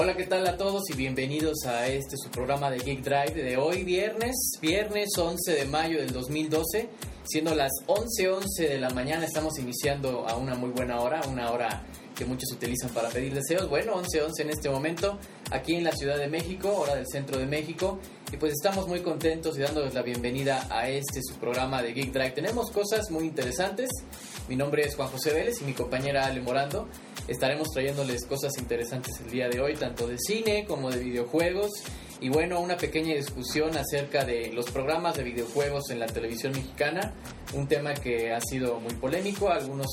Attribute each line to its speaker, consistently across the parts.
Speaker 1: Hola, ¿qué tal a todos y bienvenidos a este su programa de Geek Drive de hoy viernes, viernes 11 de mayo del 2012, siendo las 11:11 de la mañana, estamos iniciando a una muy buena hora, una hora que muchos utilizan para pedir deseos. Bueno, 11:11 en este momento, aquí en la Ciudad de México, hora del centro de México, y pues estamos muy contentos y dándoles la bienvenida a este su programa de Geek Drive. Tenemos cosas muy interesantes. Mi nombre es Juan José Vélez y mi compañera Ale Morando estaremos trayéndoles cosas interesantes el día de hoy, tanto de cine como de videojuegos. Y bueno, una pequeña discusión acerca de los programas de videojuegos en la televisión mexicana, un tema que ha sido muy polémico, algunos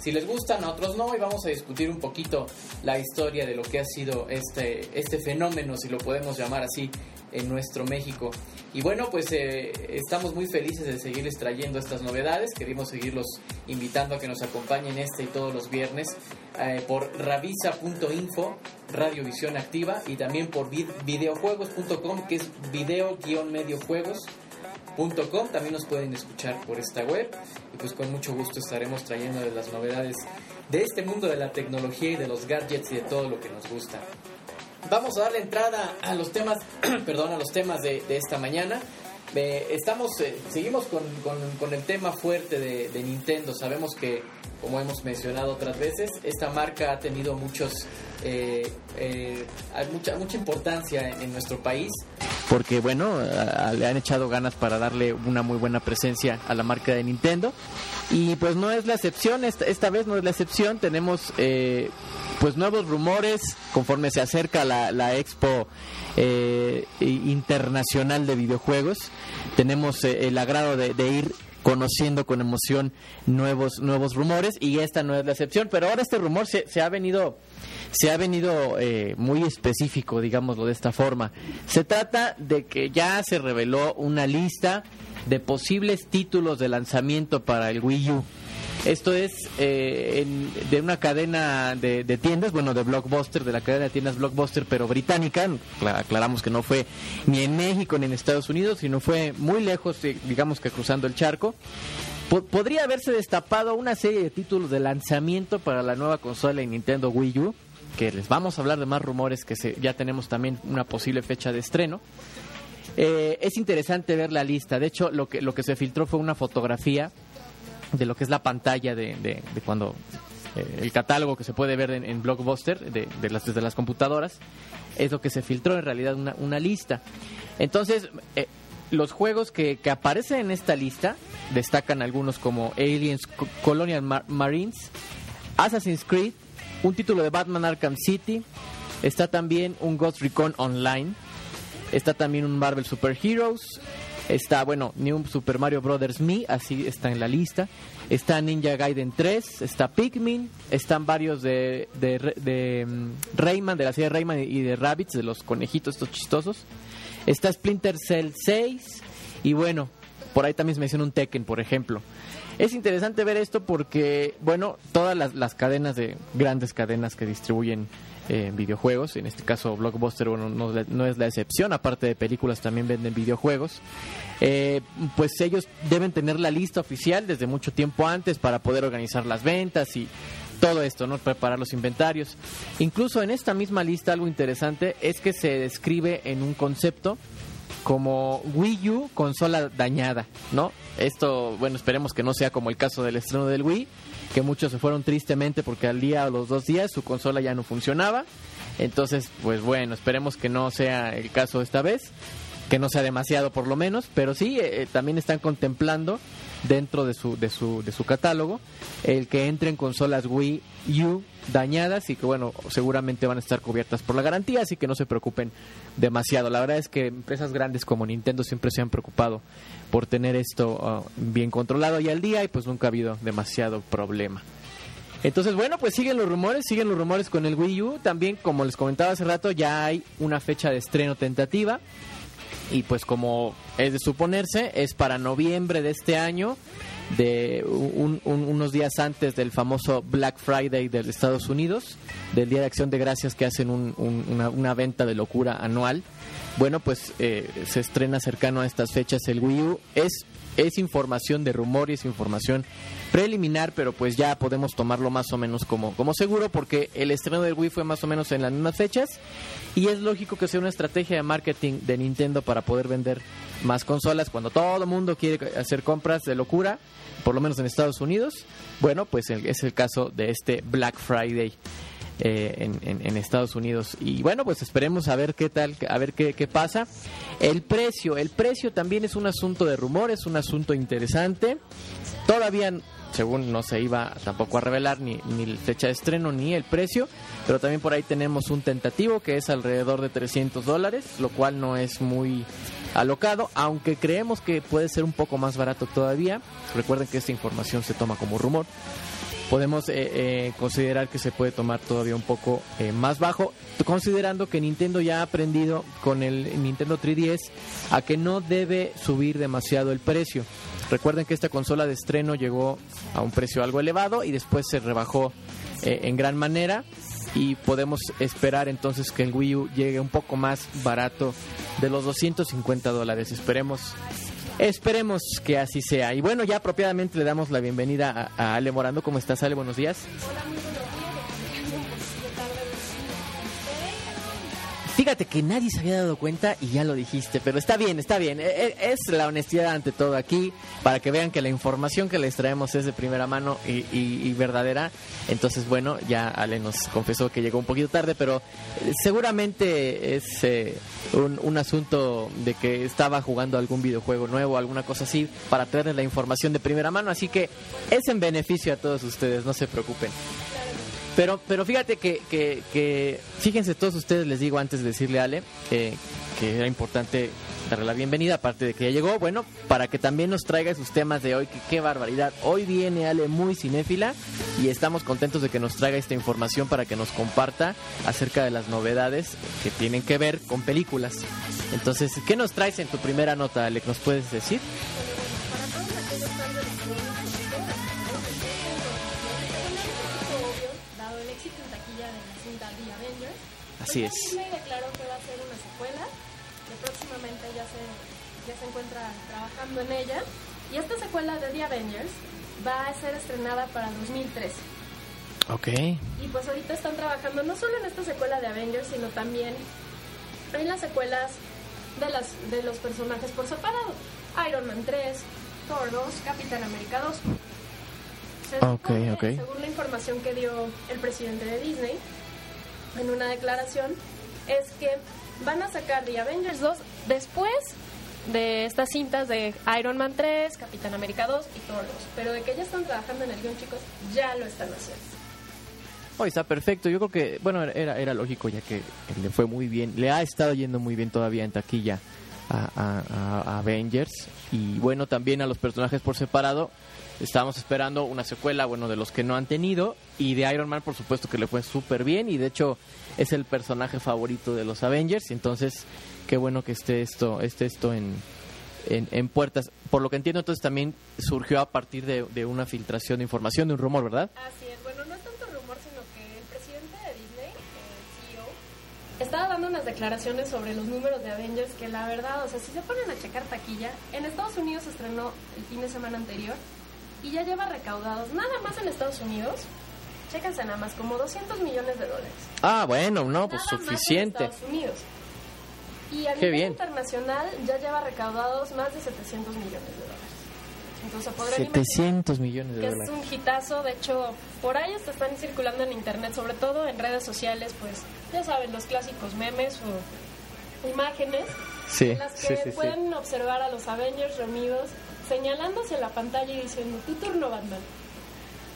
Speaker 1: si les gustan, otros no, y vamos a discutir un poquito la historia de lo que ha sido este, este fenómeno, si lo podemos llamar así, en nuestro México. Y bueno, pues eh, estamos muy felices de seguirles trayendo estas novedades. Queremos seguirlos invitando a que nos acompañen este y todos los viernes eh, por ravisa.info, Radiovisión Activa, y también por videojuegos.com, que es video-mediojuegos.com. También nos pueden escuchar por esta web. Y pues con mucho gusto estaremos trayendo las novedades de este mundo de la tecnología y de los gadgets y de todo lo que nos gusta. Vamos a darle entrada a los temas, perdón, a los temas de, esta mañana. Eh, estamos, eh, seguimos con, el tema fuerte de, Nintendo. Sabemos que, como hemos mencionado otras veces, esta marca ha tenido muchos, eh, mucha, mucha importancia en, nuestro país.
Speaker 2: Porque, bueno, le han echado ganas para darle una muy buena presencia a la marca de Nintendo. Y pues no es la excepción, esta, esta vez no es la excepción. Tenemos pues nuevos rumores conforme se acerca la, la Expo eh, Internacional de Videojuegos. Tenemos eh, el agrado de, ir conociendo con emoción nuevos nuevos rumores y esta no es la excepción pero ahora este rumor se, se ha venido se ha venido eh, muy específico digámoslo de esta forma. Se trata de que ya se reveló una lista de posibles títulos de lanzamiento para el Wii U esto es eh, de una cadena de, tiendas, bueno, de Blockbuster, de la cadena de tiendas Blockbuster, pero británica. Aclaramos que no fue ni en México ni en Estados Unidos, sino fue muy lejos, eh, digamos que cruzando el charco. podría haberse destapado una serie de títulos de lanzamiento para la nueva consola de Nintendo Wii U, que les vamos a hablar de más rumores que ya tenemos también una posible fecha de estreno. Eh, es interesante ver la lista. De hecho, lo que, lo que se filtró fue una fotografía de lo que es la pantalla de, de, cuando eh, el catálogo que se puede ver en, Blockbuster de, las, desde las computadoras es lo que se filtró en realidad una, una lista. Entonces, eh, los juegos que, que, aparecen en esta lista destacan algunos como Aliens Colonial Marines, Assassin's Creed, un título de Batman Arkham City, está también un Ghost Recon Online, está también un Marvel Super Heroes, Está, bueno, New Super Mario Brothers Me, así está en la lista. Está Ninja Gaiden 3, está Pikmin, están varios de, de, mm, Rayman, de la serie Rayman y de Rabbits, de los conejitos estos chistosos. Está Splinter Cell 6 y bueno, por ahí también se menciona un Tekken, por ejemplo. Es interesante ver esto porque, bueno, todas las, las cadenas de grandes cadenas que distribuyen eh, videojuegos, en este caso Blockbuster bueno, no, es la excepción, aparte de películas también venden videojuegos, eh, pues ellos deben tener la lista oficial desde mucho tiempo antes para poder organizar las ventas y todo esto, ¿no? Preparar los inventarios. Incluso en esta misma lista algo interesante es que se describe en un concepto como Wii U consola dañada, ¿no? Esto, bueno, esperemos que no sea como el caso del estreno del Wii, que muchos se fueron tristemente porque al día o los dos días su consola ya no funcionaba. Entonces, pues bueno, esperemos que no sea el caso esta vez, que no sea demasiado por lo menos, pero sí, eh, también están contemplando dentro de su, de su, de su catálogo el que entren consolas Wii U dañadas y que bueno, seguramente van a estar cubiertas por la garantía, así que no se preocupen demasiado. La verdad es que empresas grandes como Nintendo siempre se han preocupado por tener esto ah, bien controlado y al día y pues nunca ha habido demasiado problema. Entonces, bueno, pues siguen los rumores, siguen los rumores con el Wii U. También, como les comentaba hace rato, ya hay una fecha de estreno tentativa. Y pues como es de suponerse, es para noviembre de este año de unos días antes del famoso Black Friday de Estados Unidos, del Día de Acción de Gracias que hacen una, venta de locura anual. Bueno, pues eh, se estrena cercano a estas fechas el Wii U. Es es información de rumor y es información preliminar, pero pues ya podemos tomarlo más o menos como, como seguro porque el estreno del Wii fue más o menos en las mismas fechas y es lógico que sea una estrategia de marketing de Nintendo para poder vender más consolas cuando todo el mundo quiere hacer compras de locura, por lo menos en Estados Unidos. Bueno, pues es el caso de este Black Friday. Eh, en, Estados Unidos. Y bueno, pues esperemos a ver qué tal, a ver qué, pasa. El precio, el precio también es un asunto de rumor, es un asunto interesante. Todavía según no se iba tampoco a revelar ni, ni fecha de estreno ni el precio, pero también por ahí tenemos un tentativo que es alrededor de 300 dólares, lo cual no es muy alocado, aunque creemos que puede ser un poco más barato todavía. Recuerden que esta información se toma como rumor podemos eh, eh, considerar que se puede tomar todavía un poco eh, más bajo, considerando que Nintendo ya ha aprendido con el Nintendo 3DS a que no debe subir demasiado el precio. Recuerden que esta consola de estreno llegó a un precio algo elevado y después se rebajó en gran manera y podemos esperar entonces que el Wii U llegue un poco más barato de los 250 dólares. Esperemos Esperemos que así sea. Y bueno, ya apropiadamente le damos la bienvenida a, Ale Morando. ¿Cómo estás, Ale? Buenos días. Fíjate que nadie se había dado cuenta y ya lo dijiste, pero está bien, está bien. E, e, es la honestidad ante todo aquí, para que vean que la información que les traemos es de primera mano y, verdadera. Entonces, bueno, ya Ale nos confesó que llegó un poquito tarde, pero eh, seguramente es eh, un, un, asunto de que estaba jugando algún videojuego nuevo, alguna cosa así, para traerles la información de primera mano. Así que es en beneficio a todos ustedes, no se preocupen. Pero, pero fíjate que, que, fíjense todos ustedes, les digo antes de decirle a Ale, que era importante darle la bienvenida, aparte de que ya llegó, bueno, para que también nos traiga sus temas de hoy, que qué barbaridad. Hoy viene Ale muy cinéfila y estamos contentos de que nos traiga esta información para que nos comparta acerca de las novedades que tienen que ver con películas. Entonces, ¿qué nos traes en tu primera nota, Ale? ¿Nos puedes decir? Así es.
Speaker 3: Disney declaró que va a ser una secuela, que próximamente ya se, ya se encuentra trabajando en ella. Y esta secuela de The Avengers va a ser estrenada para 2013.
Speaker 2: Ok.
Speaker 3: Y pues ahorita están trabajando no solo en esta secuela de Avengers, sino también en las secuelas de, las, de los personajes por separado. Iron Man 3, Thor 2, Capitán América 2.
Speaker 2: okay, okay.
Speaker 3: Según la información que dio el presidente de Disney, en una declaración es que van a sacar The Avengers 2 después de estas cintas de Iron Man 3, Capitán América 2 y Thor 2. Pero de que ya están trabajando en el guion, chicos, ya lo están haciendo.
Speaker 2: Oh, está perfecto. Yo creo que, bueno, era, era lógico ya que le fue muy bien. Le ha estado yendo muy bien todavía en taquilla a, a Avengers. Y bueno, también a los personajes por separado. Estábamos esperando una secuela, bueno, de los que no han tenido. Y de Iron Man, por supuesto, que le fue súper bien. Y de hecho, es el personaje favorito de los Avengers. Y entonces, qué bueno que esté esto, esté esto en, en, puertas. Por lo que entiendo, entonces también surgió a partir de, una filtración de información, de un rumor, ¿verdad?
Speaker 3: Así es. Bueno, no es tanto rumor, sino que el presidente de Disney, el CEO, estaba dando unas declaraciones sobre los números de Avengers que la verdad, o sea, si se ponen a checar taquilla, en Estados Unidos estrenó el fin de semana anterior y ya lleva recaudados nada más en Estados Unidos. Chéquense nada más, como 200 millones de dólares.
Speaker 2: Ah, bueno, no, pues suficiente.
Speaker 3: en Estados Unidos. Y a nivel internacional ya lleva recaudados más de 700 millones de dólares. Entonces
Speaker 2: 700 millones de
Speaker 3: que
Speaker 2: dólares.
Speaker 3: es un hitazo, de hecho, por ahí están circulando en internet, sobre todo en redes sociales, pues ya saben, los clásicos memes o imágenes
Speaker 2: sí,
Speaker 3: en las que pueden observar a los Avengers reunidos señalándose la pantalla y diciendo, tu turno, Batman.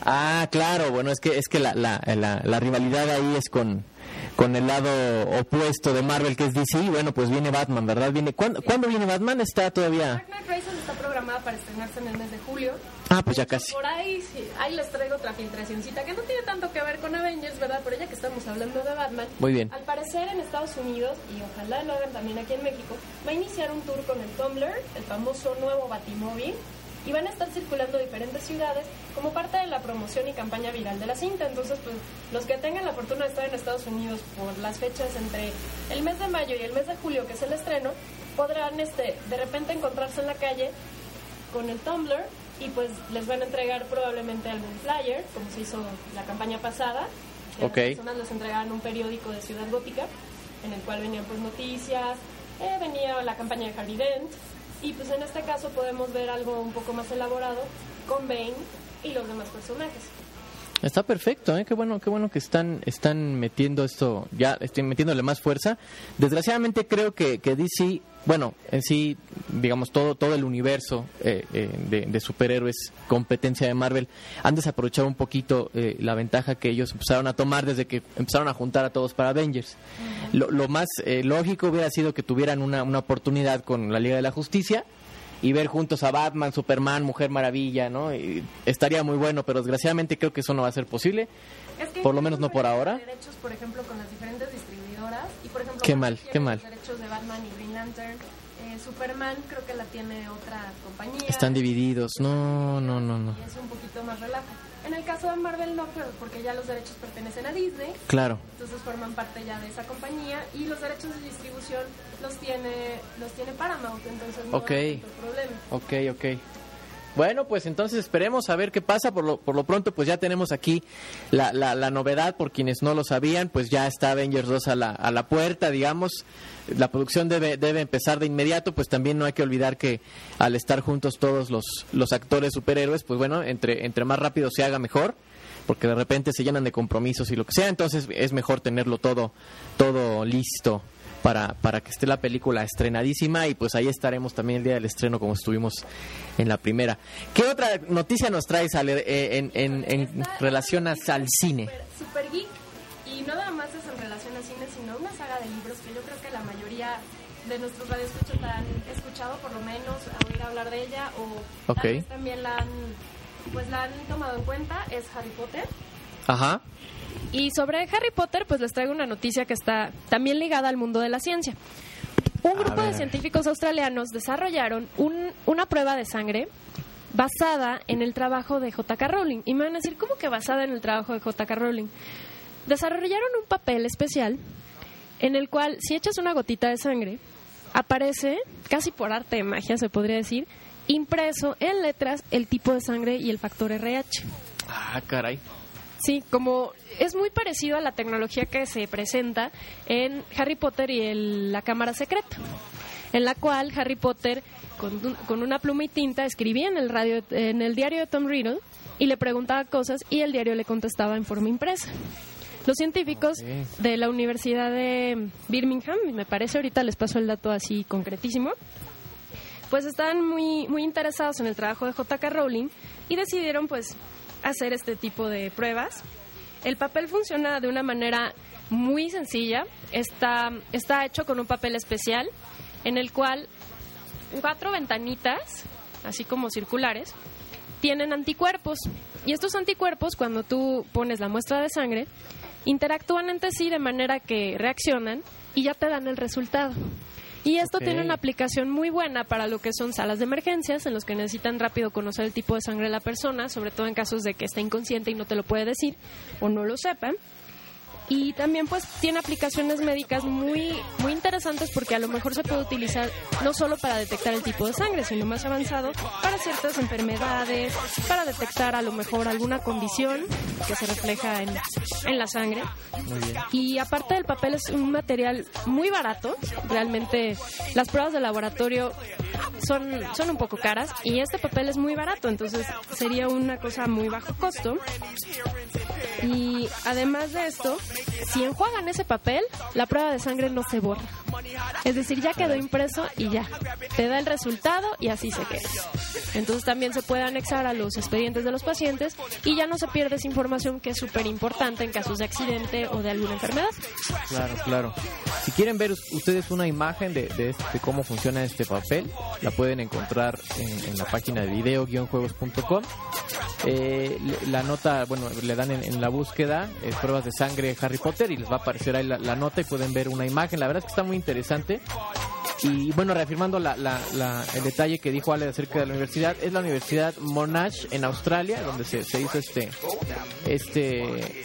Speaker 2: Ah, claro, bueno, es que es que la, la, la, rivalidad ahí es con, con el lado opuesto de Marvel, que es DC, bueno, pues viene Batman, ¿verdad? Viene ¿Cuándo, ¿cuándo viene Batman? Está todavía...
Speaker 3: Dark Knight Rises está programada para estrenarse en el mes de julio.
Speaker 2: Ah, pues ya casi.
Speaker 3: Por ahí, sí, ahí les traigo otra filtracióncita que no tiene tanto que ver con Avengers, ¿verdad? Pero ya que estamos hablando de Batman.
Speaker 2: Muy bien.
Speaker 3: Al parecer en Estados Unidos, y ojalá lo hagan también aquí en México, va a iniciar un tour con el Tumblr, el famoso nuevo Batimóvil, y van a estar circulando diferentes ciudades como parte de la promoción y campaña viral de la cinta. Entonces, pues los que tengan la fortuna de estar en Estados Unidos por las fechas entre el mes de mayo y el mes de julio, que es el estreno, podrán este, de repente encontrarse en la calle con el Tumblr y pues les van a entregar probablemente algún flyer, como se hizo la campaña pasada. que
Speaker 2: Ok.
Speaker 3: Las personas les entregaban un periódico de Ciudad Gótica, en el cual venían pues noticias, eh, venía la campaña de Harvey Dent, y pues en este caso podemos ver algo un poco más elaborado con Bane y los demás personajes.
Speaker 2: Está perfecto, ¿eh? qué bueno, qué bueno que están, están metiendo esto, ya estén metiéndole más fuerza. Desgraciadamente creo que, que DC, bueno, en sí, digamos, todo, todo el universo eh, eh, de, de superhéroes, competencia de Marvel, han desaprovechado un poquito eh, la ventaja que ellos empezaron a tomar desde que empezaron a juntar a todos para Avengers. Lo, lo más eh, lógico hubiera sido que tuvieran una, una oportunidad con la Liga de la Justicia y ver juntos a Batman, Superman, Mujer Maravilla, ¿no? Y estaría muy bueno, pero desgraciadamente creo que eso no va a ser posible.
Speaker 3: Es que
Speaker 2: Por lo menos no por ahora.
Speaker 3: derechos, por ejemplo, con las diferentes distribuidoras. Y, por ejemplo,
Speaker 2: Qué mal, qué
Speaker 3: los
Speaker 2: mal.
Speaker 3: derechos de Batman y Green Lantern. Eh, Superman creo que la tiene otra compañía.
Speaker 2: Están divididos. No, no, no, no.
Speaker 3: Y es un poquito más relajo. En el caso de Marvel no, pero porque ya los derechos pertenecen a Disney.
Speaker 2: Claro.
Speaker 3: Entonces forman parte ya de esa compañía y los derechos de distribución los tiene los tiene Paramount, entonces no
Speaker 2: Ok.
Speaker 3: hay problema.
Speaker 2: Ok, ok. Bueno, pues entonces esperemos a ver qué pasa. Por lo, por lo pronto, pues ya tenemos aquí la, la, la novedad. Por quienes no lo sabían, pues ya está Avengers 2 a la, a la puerta, digamos. La producción debe, debe empezar de inmediato, pues también no hay que olvidar que al estar juntos todos los, los actores superhéroes, pues bueno, entre, entre más rápido se haga mejor, porque de repente se llenan de compromisos y lo que sea, entonces es mejor tenerlo todo, todo listo para, para que esté la película estrenadísima y pues ahí estaremos también el día del estreno como estuvimos en la primera. ¿Qué otra noticia nos traes Ale, eh, en, en, en relación a- al cine?
Speaker 3: Super, super geek y no nada más es en relación al cine, sino una saga de libros que yo creo que la mayoría de nuestros radioescuchos la han escuchado por lo menos, a oír hablar de ella o
Speaker 2: Ok.
Speaker 3: tal vez también la han pues la han tomado en cuenta, es Harry Potter.
Speaker 2: Ajá.
Speaker 3: Y sobre Harry Potter, pues les traigo una noticia que está también ligada al mundo de la ciencia. Un grupo de científicos australianos desarrollaron un- una prueba de sangre basada en el trabajo de J.K. Rowling. Y me van a decir, ¿cómo que basada en el trabajo de J.K. Rowling? Desarrollaron un papel especial en el cual, si echas una gotita de sangre, aparece, casi por arte de magia se podría decir, impreso en letras el tipo de sangre y el factor RH.
Speaker 2: Ah, caray.
Speaker 3: Sí, como es muy parecido a la tecnología que se presenta en Harry Potter y el- la Cámara Secreta, en la cual Harry Potter con, un- con una pluma y tinta escribía en el radio, en el diario de Tom Riddle y le preguntaba cosas y el diario le contestaba en forma impresa. Los científicos de la Universidad de Birmingham, me parece ahorita les paso el dato así concretísimo, pues estaban muy, muy interesados en el trabajo de J.K. Rowling y decidieron pues hacer este tipo de pruebas. El papel funciona de una manera muy sencilla. Está, está hecho con un papel especial en el cual cuatro ventanitas, así como circulares, tienen anticuerpos. Y estos anticuerpos, cuando tú pones la muestra de sangre, interactúan entre sí de manera que reaccionan y ya te dan el resultado. Y esto tiene una aplicación muy buena para lo que son salas de emergencias, en los que necesitan rápido conocer el tipo de sangre de la persona, sobre todo en casos de que esté inconsciente y no te lo puede decir o no lo sepan. Y también pues tiene aplicaciones médicas muy muy interesantes porque a lo mejor se puede utilizar no solo para detectar el tipo de sangre, sino más avanzado para ciertas enfermedades, para detectar a lo mejor alguna condición que se refleja en, en la sangre.
Speaker 2: Muy bien.
Speaker 3: Y aparte del papel es un material muy barato, realmente las pruebas de laboratorio son, son un poco caras y este papel es muy barato, entonces sería una cosa muy bajo costo. Y además de esto, si enjuagan ese papel, la prueba de sangre no se borra. Es decir, ya quedó impreso y ya. Te da el resultado y así se queda. Entonces también se puede anexar a los expedientes de los pacientes y ya no se pierde esa información que es súper importante en casos de accidente o de alguna enfermedad.
Speaker 2: Claro, claro. Si quieren ver us- ustedes una imagen de, este- cómo funciona este papel, la pueden encontrar en, la página de video-juegos.com. Eh, la nota, bueno, le dan en, en la búsqueda eh, pruebas de sangre Harry Potter y les va a aparecer ahí la, la nota y pueden ver una imagen. La verdad es que está muy interesante. Y bueno, reafirmando la, la- la- el detalle que dijo Ale acerca de la universidad, es la Universidad Monash en Australia, donde se, hizo este, este,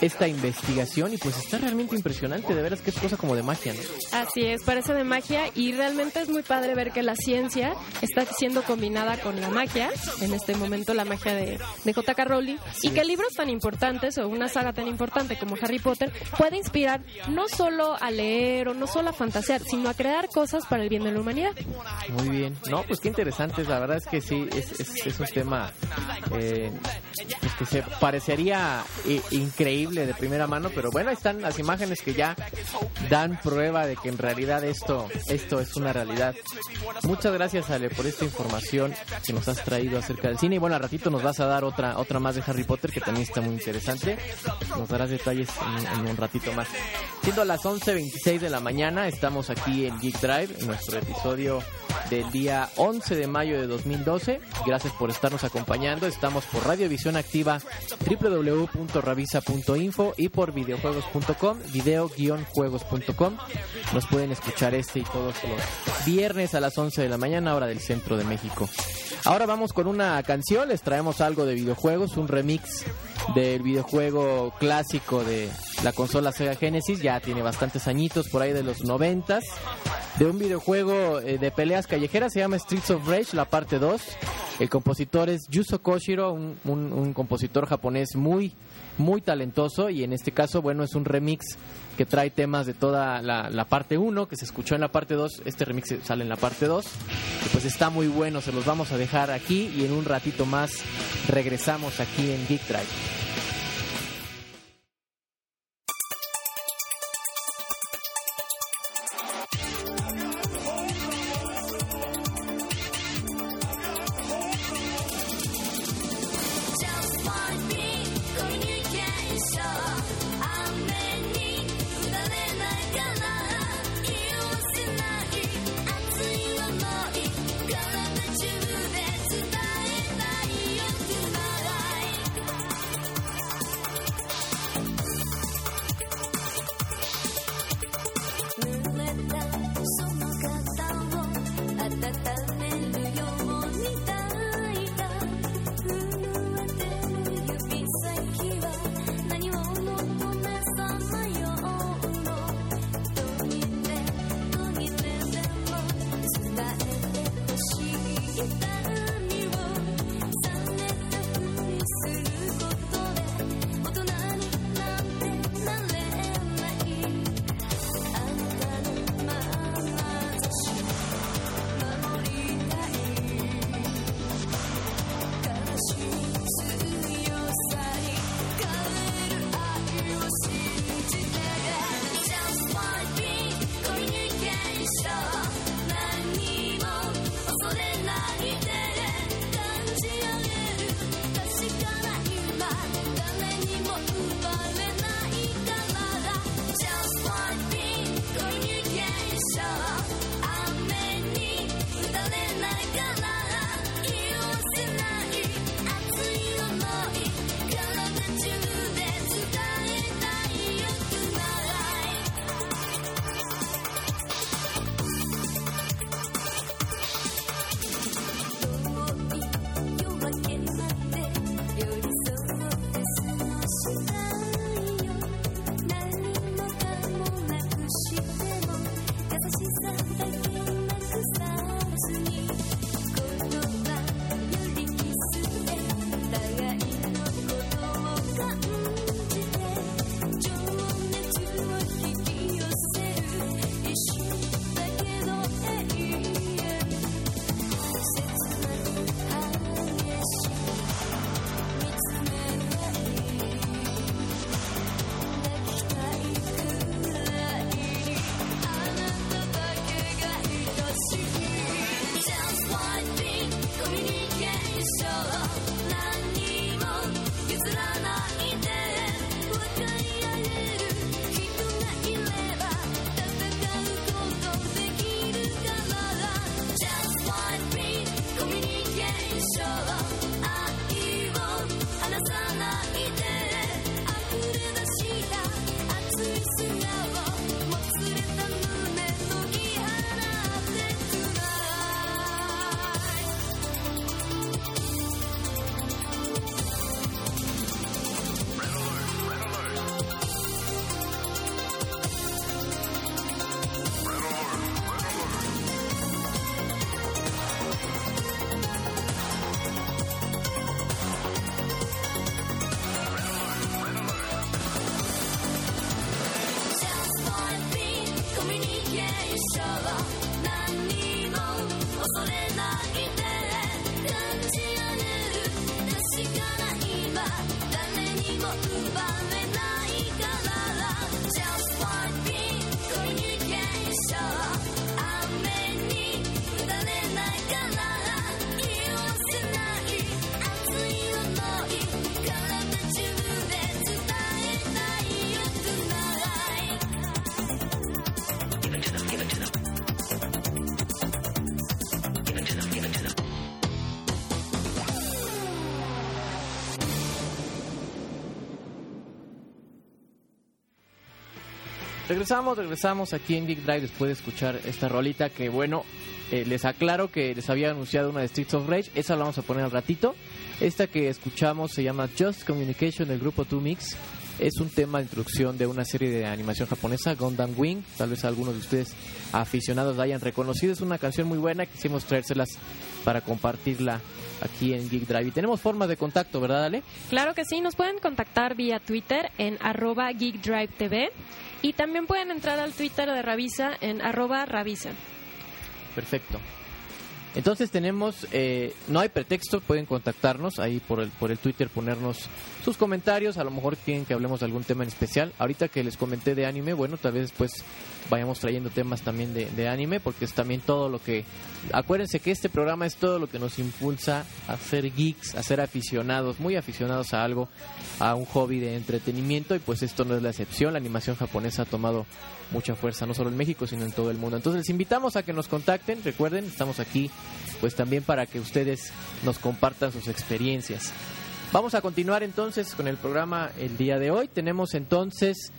Speaker 2: esta investigación y pues está realmente impresionante, de veras que es cosa como de magia, ¿no?
Speaker 3: Así es, parece de magia y realmente es muy padre ver que la ciencia está siendo combinada con la magia, en este momento la magia de, de J.K. Rowling, y que libros tan importantes o una saga tan importante como Harry Potter puede inspirar no solo a leer o no solo a fantasear, sino a crear cosas para el bien de la humanidad.
Speaker 2: Muy bien, no, pues qué interesante, la verdad es que sí, es, un tema eh, pues que se parecería eh, increíble de primera mano, pero bueno, están las imágenes que ya dan prueba de que en realidad esto, esto es una realidad. Muchas gracias Ale por esta información que nos has traído acerca del cine y bueno, al ratito nos vas a dar otra, otra más de Harry Potter que también está muy interesante. Nos darás detalles en, en un ratito más. Siendo las 11.26 de la mañana, estamos aquí en Geek Drive, nuestro episodio del día 11 de mayo de 2012. Gracias por estarnos acompañando. Estamos por Radiovisión Activa, www.ravisa.info y por videojuegos.com, video-juegos.com. Nos pueden escuchar este y todos los viernes a las 11 de la mañana, hora del centro de México. Ahora vamos con una canción, les traemos algo de videojuegos, un remix del videojuego clásico de la consola Sega Genesis, ya tiene bastantes añitos, por ahí de los noventas, de un videojuego eh, de peleas callejeras, se llama Streets of Rage, la parte 2. El compositor es Yuzo Koshiro, un, compositor japonés muy, muy talentoso y en este caso, bueno, es un remix que trae temas de toda la, la parte 1 que se escuchó en la parte 2, este remix sale en la parte 2 y pues está muy bueno, se los vamos a dejar aquí y en un ratito más regresamos aquí en Geek Drive. Regresamos, regresamos aquí en Geek Drive después de escuchar esta rolita que bueno, eh, les aclaro que les había anunciado una de Streets of Rage, esa la vamos a poner al ratito. Esta que escuchamos se llama Just Communication del grupo 2Mix. Es un tema de introducción de una serie de animación japonesa, Gundam Wing. Tal vez algunos de ustedes aficionados la hayan reconocido. Es una canción muy buena, quisimos traérselas para compartirla aquí en Geek Drive. Y tenemos formas de contacto, ¿verdad, Ale?
Speaker 3: Claro que sí, nos pueden contactar vía Twitter en arroba Geek Drive TV y también pueden entrar al Twitter de Ravisa en arroba Ravisa.
Speaker 2: Perfecto. Entonces tenemos, eh, no hay pretexto, pueden contactarnos ahí por el, por el Twitter, ponernos sus comentarios, a lo mejor quieren que hablemos de algún tema en especial. Ahorita que les comenté de anime, bueno, tal vez después vayamos trayendo temas también de, de anime, porque es también todo lo que... Acuérdense que este programa es todo lo que nos impulsa a ser geeks, a ser aficionados, muy aficionados a algo, a un hobby de entretenimiento, y pues esto no es la excepción, la animación japonesa ha tomado mucha fuerza, no solo en México, sino en todo el mundo. Entonces les invitamos a que nos contacten, recuerden, estamos aquí pues también para que ustedes nos compartan sus experiencias. Vamos a continuar entonces con el programa el día de hoy. Tenemos entonces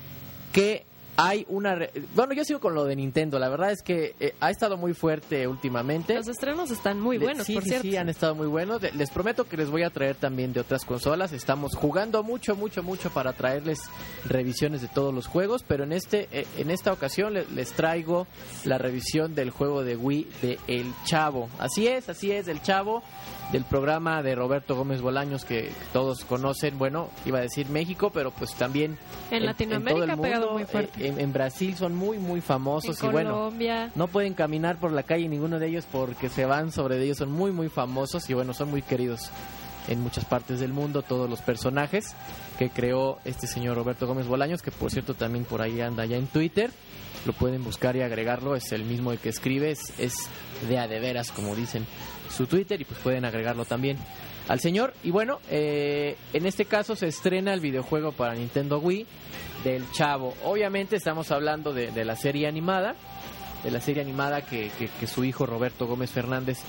Speaker 2: que hay una... re- Bueno, yo sigo con lo de Nintendo. La verdad es que eh, ha estado muy fuerte últimamente.
Speaker 3: Los estrenos están muy buenos,
Speaker 2: sí,
Speaker 3: por
Speaker 2: sí,
Speaker 3: cierto.
Speaker 2: sí, han estado muy buenos. Les prometo que les voy a traer también de otras consolas. Estamos jugando mucho, mucho, mucho para traerles revisiones de todos los juegos. Pero en este, eh, en esta ocasión le- les traigo la revisión del juego de Wii de El Chavo. Así es, así es, El Chavo del programa de Roberto Gómez Bolaños que todos conocen. Bueno, iba a decir México, pero pues también
Speaker 3: En Latinoamérica
Speaker 2: todo el
Speaker 3: ha pegado muy fuerte.
Speaker 2: eh, En, en Brasil son muy, muy famosos
Speaker 3: en
Speaker 2: y bueno.
Speaker 3: Colombia.
Speaker 2: No pueden caminar por la calle ninguno de ellos porque se van sobre ellos, son muy muy famosos y bueno, son muy queridos en muchas partes del mundo, todos los personajes que creó este señor Roberto Gómez Bolaños, que por cierto también por ahí anda ya en Twitter, lo pueden buscar y agregarlo, es el mismo el que escribe, es, es de a de veras como dicen su Twitter y pues pueden agregarlo también al señor. Y bueno, eh, en este caso se estrena el videojuego para Nintendo Wii del Chavo. Obviamente estamos hablando de, la serie animada, de la serie animada que, su hijo Roberto Gómez Fernández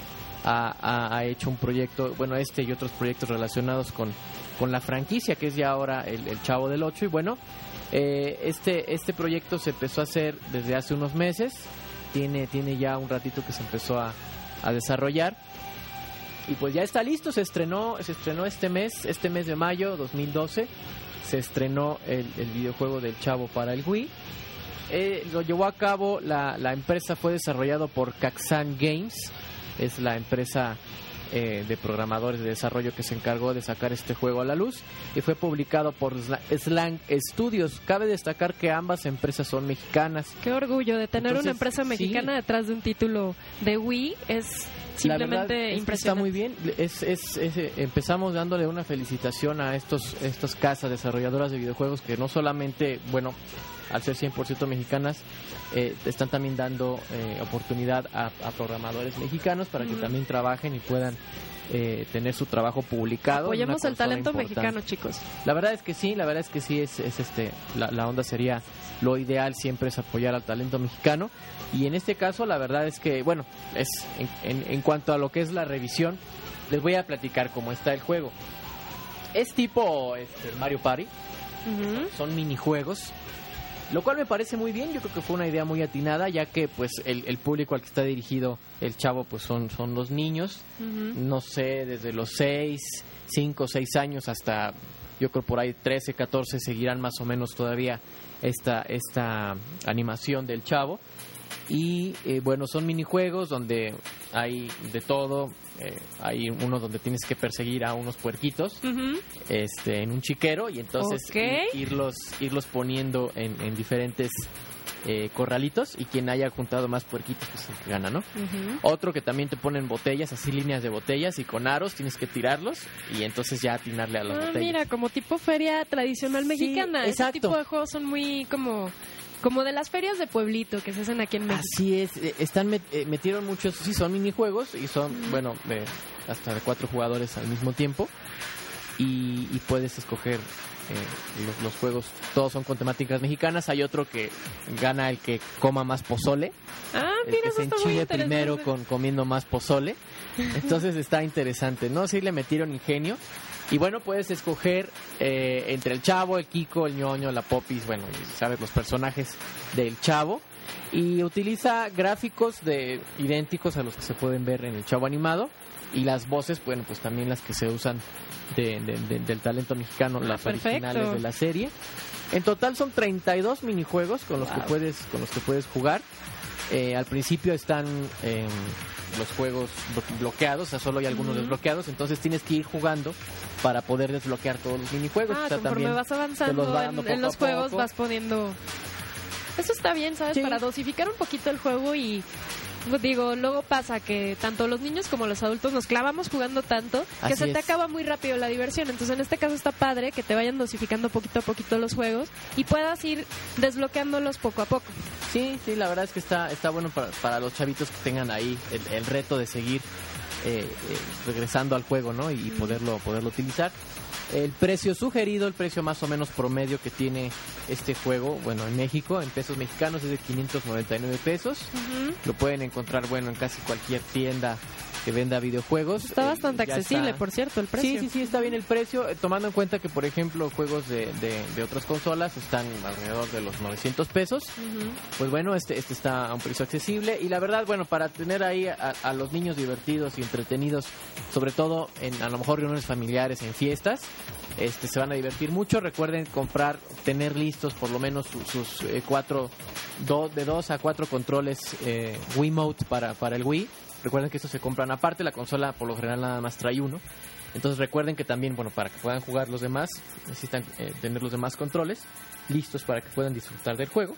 Speaker 2: ha, hecho un proyecto, bueno, este y otros proyectos relacionados con, con la franquicia que es ya ahora el, Chavo del 8 y bueno, eh, este, este proyecto se empezó a hacer desde hace unos meses, tiene, tiene ya un ratito que se empezó a, a desarrollar. Y pues ya está listo, se estrenó, se estrenó este mes, este mes de mayo 2012, se estrenó el, el videojuego del Chavo para el Wii. Eh, lo llevó a cabo, la, la empresa fue desarrollado por Kaxan Games, es la empresa eh, de programadores de desarrollo que se encargó de sacar este juego a la luz y fue publicado por Sla- Slang Studios. Cabe destacar que ambas empresas son mexicanas.
Speaker 3: Qué orgullo de tener
Speaker 2: Entonces,
Speaker 3: una empresa
Speaker 2: sí.
Speaker 3: mexicana detrás de un título de Wii. Es
Speaker 2: La verdad
Speaker 3: simplemente impresionante.
Speaker 2: Está muy bien. Es, es- es, eh, empezamos dándole una felicitación a estos estas casas desarrolladoras de videojuegos que no solamente, bueno, al ser 100% mexicanas, eh, están también dando eh, oportunidad a, a programadores mexicanos para que también trabajen y puedan eh, tener su trabajo publicado.
Speaker 3: Apoyemos el talento
Speaker 2: importante.
Speaker 3: mexicano, chicos.
Speaker 2: La verdad es que sí, la verdad es que sí es, es este la, la onda sería lo ideal siempre es apoyar al talento mexicano y en este caso la verdad es que bueno es en, en- en cuanto a lo que es la revisión les voy a platicar cómo está el juego. Es tipo este, Mario Party,
Speaker 3: Ujú.
Speaker 2: son minijuegos, lo cual me parece muy bien. Yo creo que fue una idea muy atinada, ya que pues el, el público al que está dirigido el chavo pues son son los niños no sé, desde los 6, 5, 6 años hasta yo creo por ahí 13, 14 seguirán más o menos todavía esta, esta animación del chavo. Y eh, bueno, son minijuegos donde hay de todo. eh, hay uno donde tienes que perseguir a unos puerquitos este, en un chiquero y entonces irlos, irlos poniendo en, en diferentes eh, corralitos y quien haya juntado más puerquitos pues el que gana, ¿no?
Speaker 3: Ujú.
Speaker 2: Otro que también te ponen botellas, así líneas de botellas y con aros tienes que tirarlos y entonces ya atinarle a las
Speaker 3: Ah,
Speaker 2: botellas.
Speaker 3: mira, como tipo feria tradicional
Speaker 2: Sí,
Speaker 3: mexicana. Ese
Speaker 2: exacto.
Speaker 3: tipo de juegos son muy como como de las ferias de pueblito que se hacen aquí en México.
Speaker 2: Así es, eh, están eh, metieron muchos, sí son minijuegos y son, bueno, de- hasta de cuatro jugadores al mismo tiempo. Y, y puedes escoger eh, los, los juegos. Todos son con temáticas mexicanas. Hay otro que gana el que coma más pozole.
Speaker 3: Ah,
Speaker 2: el que se enchile primero con comiendo más pozole. Entonces está interesante, ¿no? Sí le metieron ingenio. Y bueno, puedes escoger eh, entre el chavo, el Kiko, el ñoño, la popis, bueno, sabes, los personajes del chavo. Y utiliza gráficos de idénticos a los que se pueden ver en el chavo animado. Y las voces, bueno, pues también las que se usan de- de- de- del talento mexicano,
Speaker 3: Ah,
Speaker 2: las
Speaker 3: perfecto.
Speaker 2: originales de la serie. En total son 32 minijuegos con los que puedes con los que puedes jugar. Eh, al principio están eh, los juegos blo- bloqueados, o sea, solo hay algunos desbloqueados, entonces tienes que ir jugando para poder desbloquear todos los minijuegos.
Speaker 3: Ah,
Speaker 2: O sea,
Speaker 3: conforme
Speaker 2: también
Speaker 3: vas avanzando
Speaker 2: los va dando
Speaker 3: en, los juegos vas poniendo... Eso está bien, ¿sabes?
Speaker 2: Sí.
Speaker 3: Para dosificar un poquito el juego y... Digo, luego pasa que tanto los niños como los adultos nos clavamos jugando tanto que
Speaker 2: Así
Speaker 3: se te
Speaker 2: es.
Speaker 3: acaba muy rápido la diversión. Entonces, en este caso está padre que te vayan dosificando poquito a poquito los juegos y puedas ir desbloqueándolos poco a poco.
Speaker 2: Sí, sí, la verdad es que está, está bueno para, para los chavitos que tengan ahí el, el reto de seguir eh, eh, regresando al juego, ¿no? Y poderlo, poderlo utilizar. El precio sugerido, el precio más o menos promedio que tiene este juego, bueno, en México, en pesos mexicanos, es de 599 pesos. Lo pueden encontrar, bueno, en casi cualquier tienda que venda videojuegos.
Speaker 3: Está
Speaker 2: Eh,
Speaker 3: bastante accesible,
Speaker 2: está-
Speaker 3: por cierto, el precio.
Speaker 2: Sí, sí, sí, está bien el precio, eh, tomando en cuenta que, por ejemplo, juegos de, de, de otras consolas están alrededor de los 900 pesos. Pues bueno, este, este está a un precio accesible y la verdad, bueno, para tener ahí a, a los niños divertidos y entretenidos, sobre todo en a lo mejor reuniones familiares, en fiestas, este se van a divertir mucho. Recuerden comprar, tener listos por lo menos su- sus eh, cuatro, do- de dos a cuatro controles eh, Wiimote para, para el Wii. Recuerden que estos se compran aparte, la consola por lo general nada más trae uno. Entonces recuerden que también, bueno, para que puedan jugar los demás, necesitan eh, tener los demás controles listos para que puedan disfrutar del juego.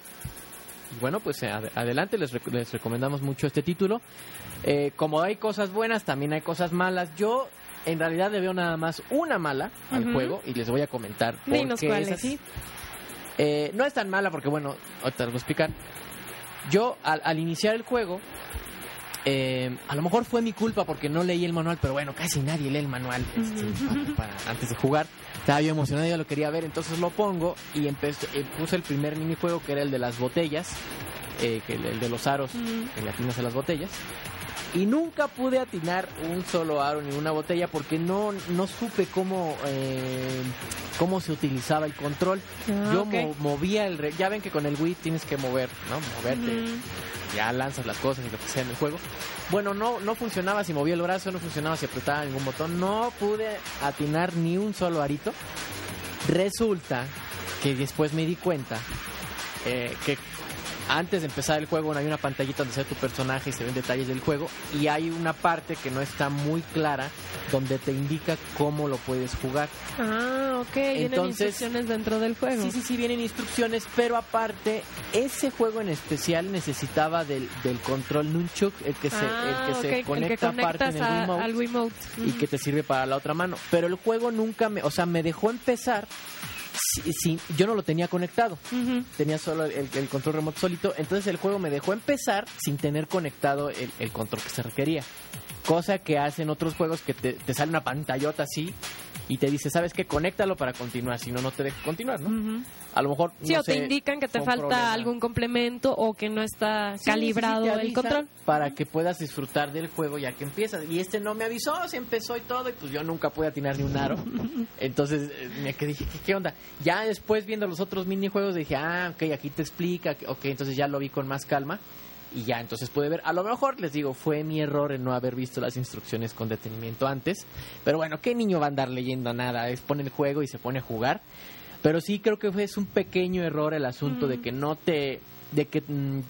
Speaker 2: Y bueno, pues eh, ad- adelante, les, rec- les recomendamos mucho este título. Eh, como hay cosas buenas, también hay cosas malas. Yo en realidad le veo nada más una mala al juego y les voy a comentar por qué
Speaker 3: cuál
Speaker 2: es
Speaker 3: es.
Speaker 2: así. Eh, no es tan mala porque, bueno, ahorita les voy a explicar. Yo al, al iniciar el juego, eh, a lo mejor fue mi culpa porque no leí el manual, pero bueno, casi nadie lee el manual este, para- para- antes de jugar. Estaba yo emocionado, ya lo quería ver, entonces lo pongo y empecé, eh, puse el primer minijuego que era el de las botellas, eh, que el, el de los aros
Speaker 3: Ujú.
Speaker 2: en latinas a las botellas. Y nunca pude atinar un solo aro ni una botella porque no, no supe cómo, eh, cómo se utilizaba el control.
Speaker 3: Ah,
Speaker 2: Yo
Speaker 3: ok.
Speaker 2: mo- movía el... re- ya ven que con el Wii tienes que mover, ¿no? Moverte ya lanzas las cosas y lo que sea en el juego. Bueno, no, no funcionaba si movía el brazo, no funcionaba si apretaba ningún botón, no pude atinar ni un solo arito. Resulta que después me di cuenta eh, que antes de empezar el juego hay una pantallita donde se ve tu personaje y se ven detalles del juego y hay una parte que no está muy clara donde te indica cómo lo puedes jugar.
Speaker 3: Ah, ok. Vienen
Speaker 2: Entonces-
Speaker 3: instrucciones dentro del juego.
Speaker 2: Sí, sí, sí, vienen instrucciones, pero aparte, ese juego en especial necesitaba del, del control Nunchuk, el que se,
Speaker 3: Ah,
Speaker 2: el que
Speaker 3: ok,
Speaker 2: se conecta aparte en el
Speaker 3: a-
Speaker 2: Wiimote
Speaker 3: al Wiimote.
Speaker 2: y que te sirve para la otra mano. Pero el juego nunca me, o sea, me dejó empezar, si, si- yo no lo tenía conectado, tenía solo el, el control remoto solito, entonces el juego me dejó empezar sin tener conectado el, el control que se requería. Cosa que hacen otros juegos que te, te sale una pantallota así y te dice, ¿sabes qué? Conéctalo para continuar, si no, no te deja continuar, ¿no? A lo mejor.
Speaker 3: Sí,
Speaker 2: no
Speaker 3: o te indican que te falta
Speaker 2: problema.
Speaker 3: algún complemento o que no está
Speaker 2: Sí, sí, sí,
Speaker 3: calibrado el control.
Speaker 2: Para que puedas disfrutar del juego ya que empiezas. Y este no me avisó, se empezó y todo, y pues yo nunca pude atinar ni un aro. Entonces eh, me quedé, dije, ¿qué, qué onda? Ya después viendo los otros minijuegos dije, ah, ok, aquí te explica, que- ok, entonces ya lo vi con más calma. Y ya, entonces pude ver. A lo mejor, les digo, fue mi error en no haber visto las instrucciones con detenimiento antes. Pero bueno, ¿qué niño va a andar leyendo nada? Es pone el juego y se pone a jugar. Pero sí creo que fue es un pequeño error el asunto de que no te... de que mm,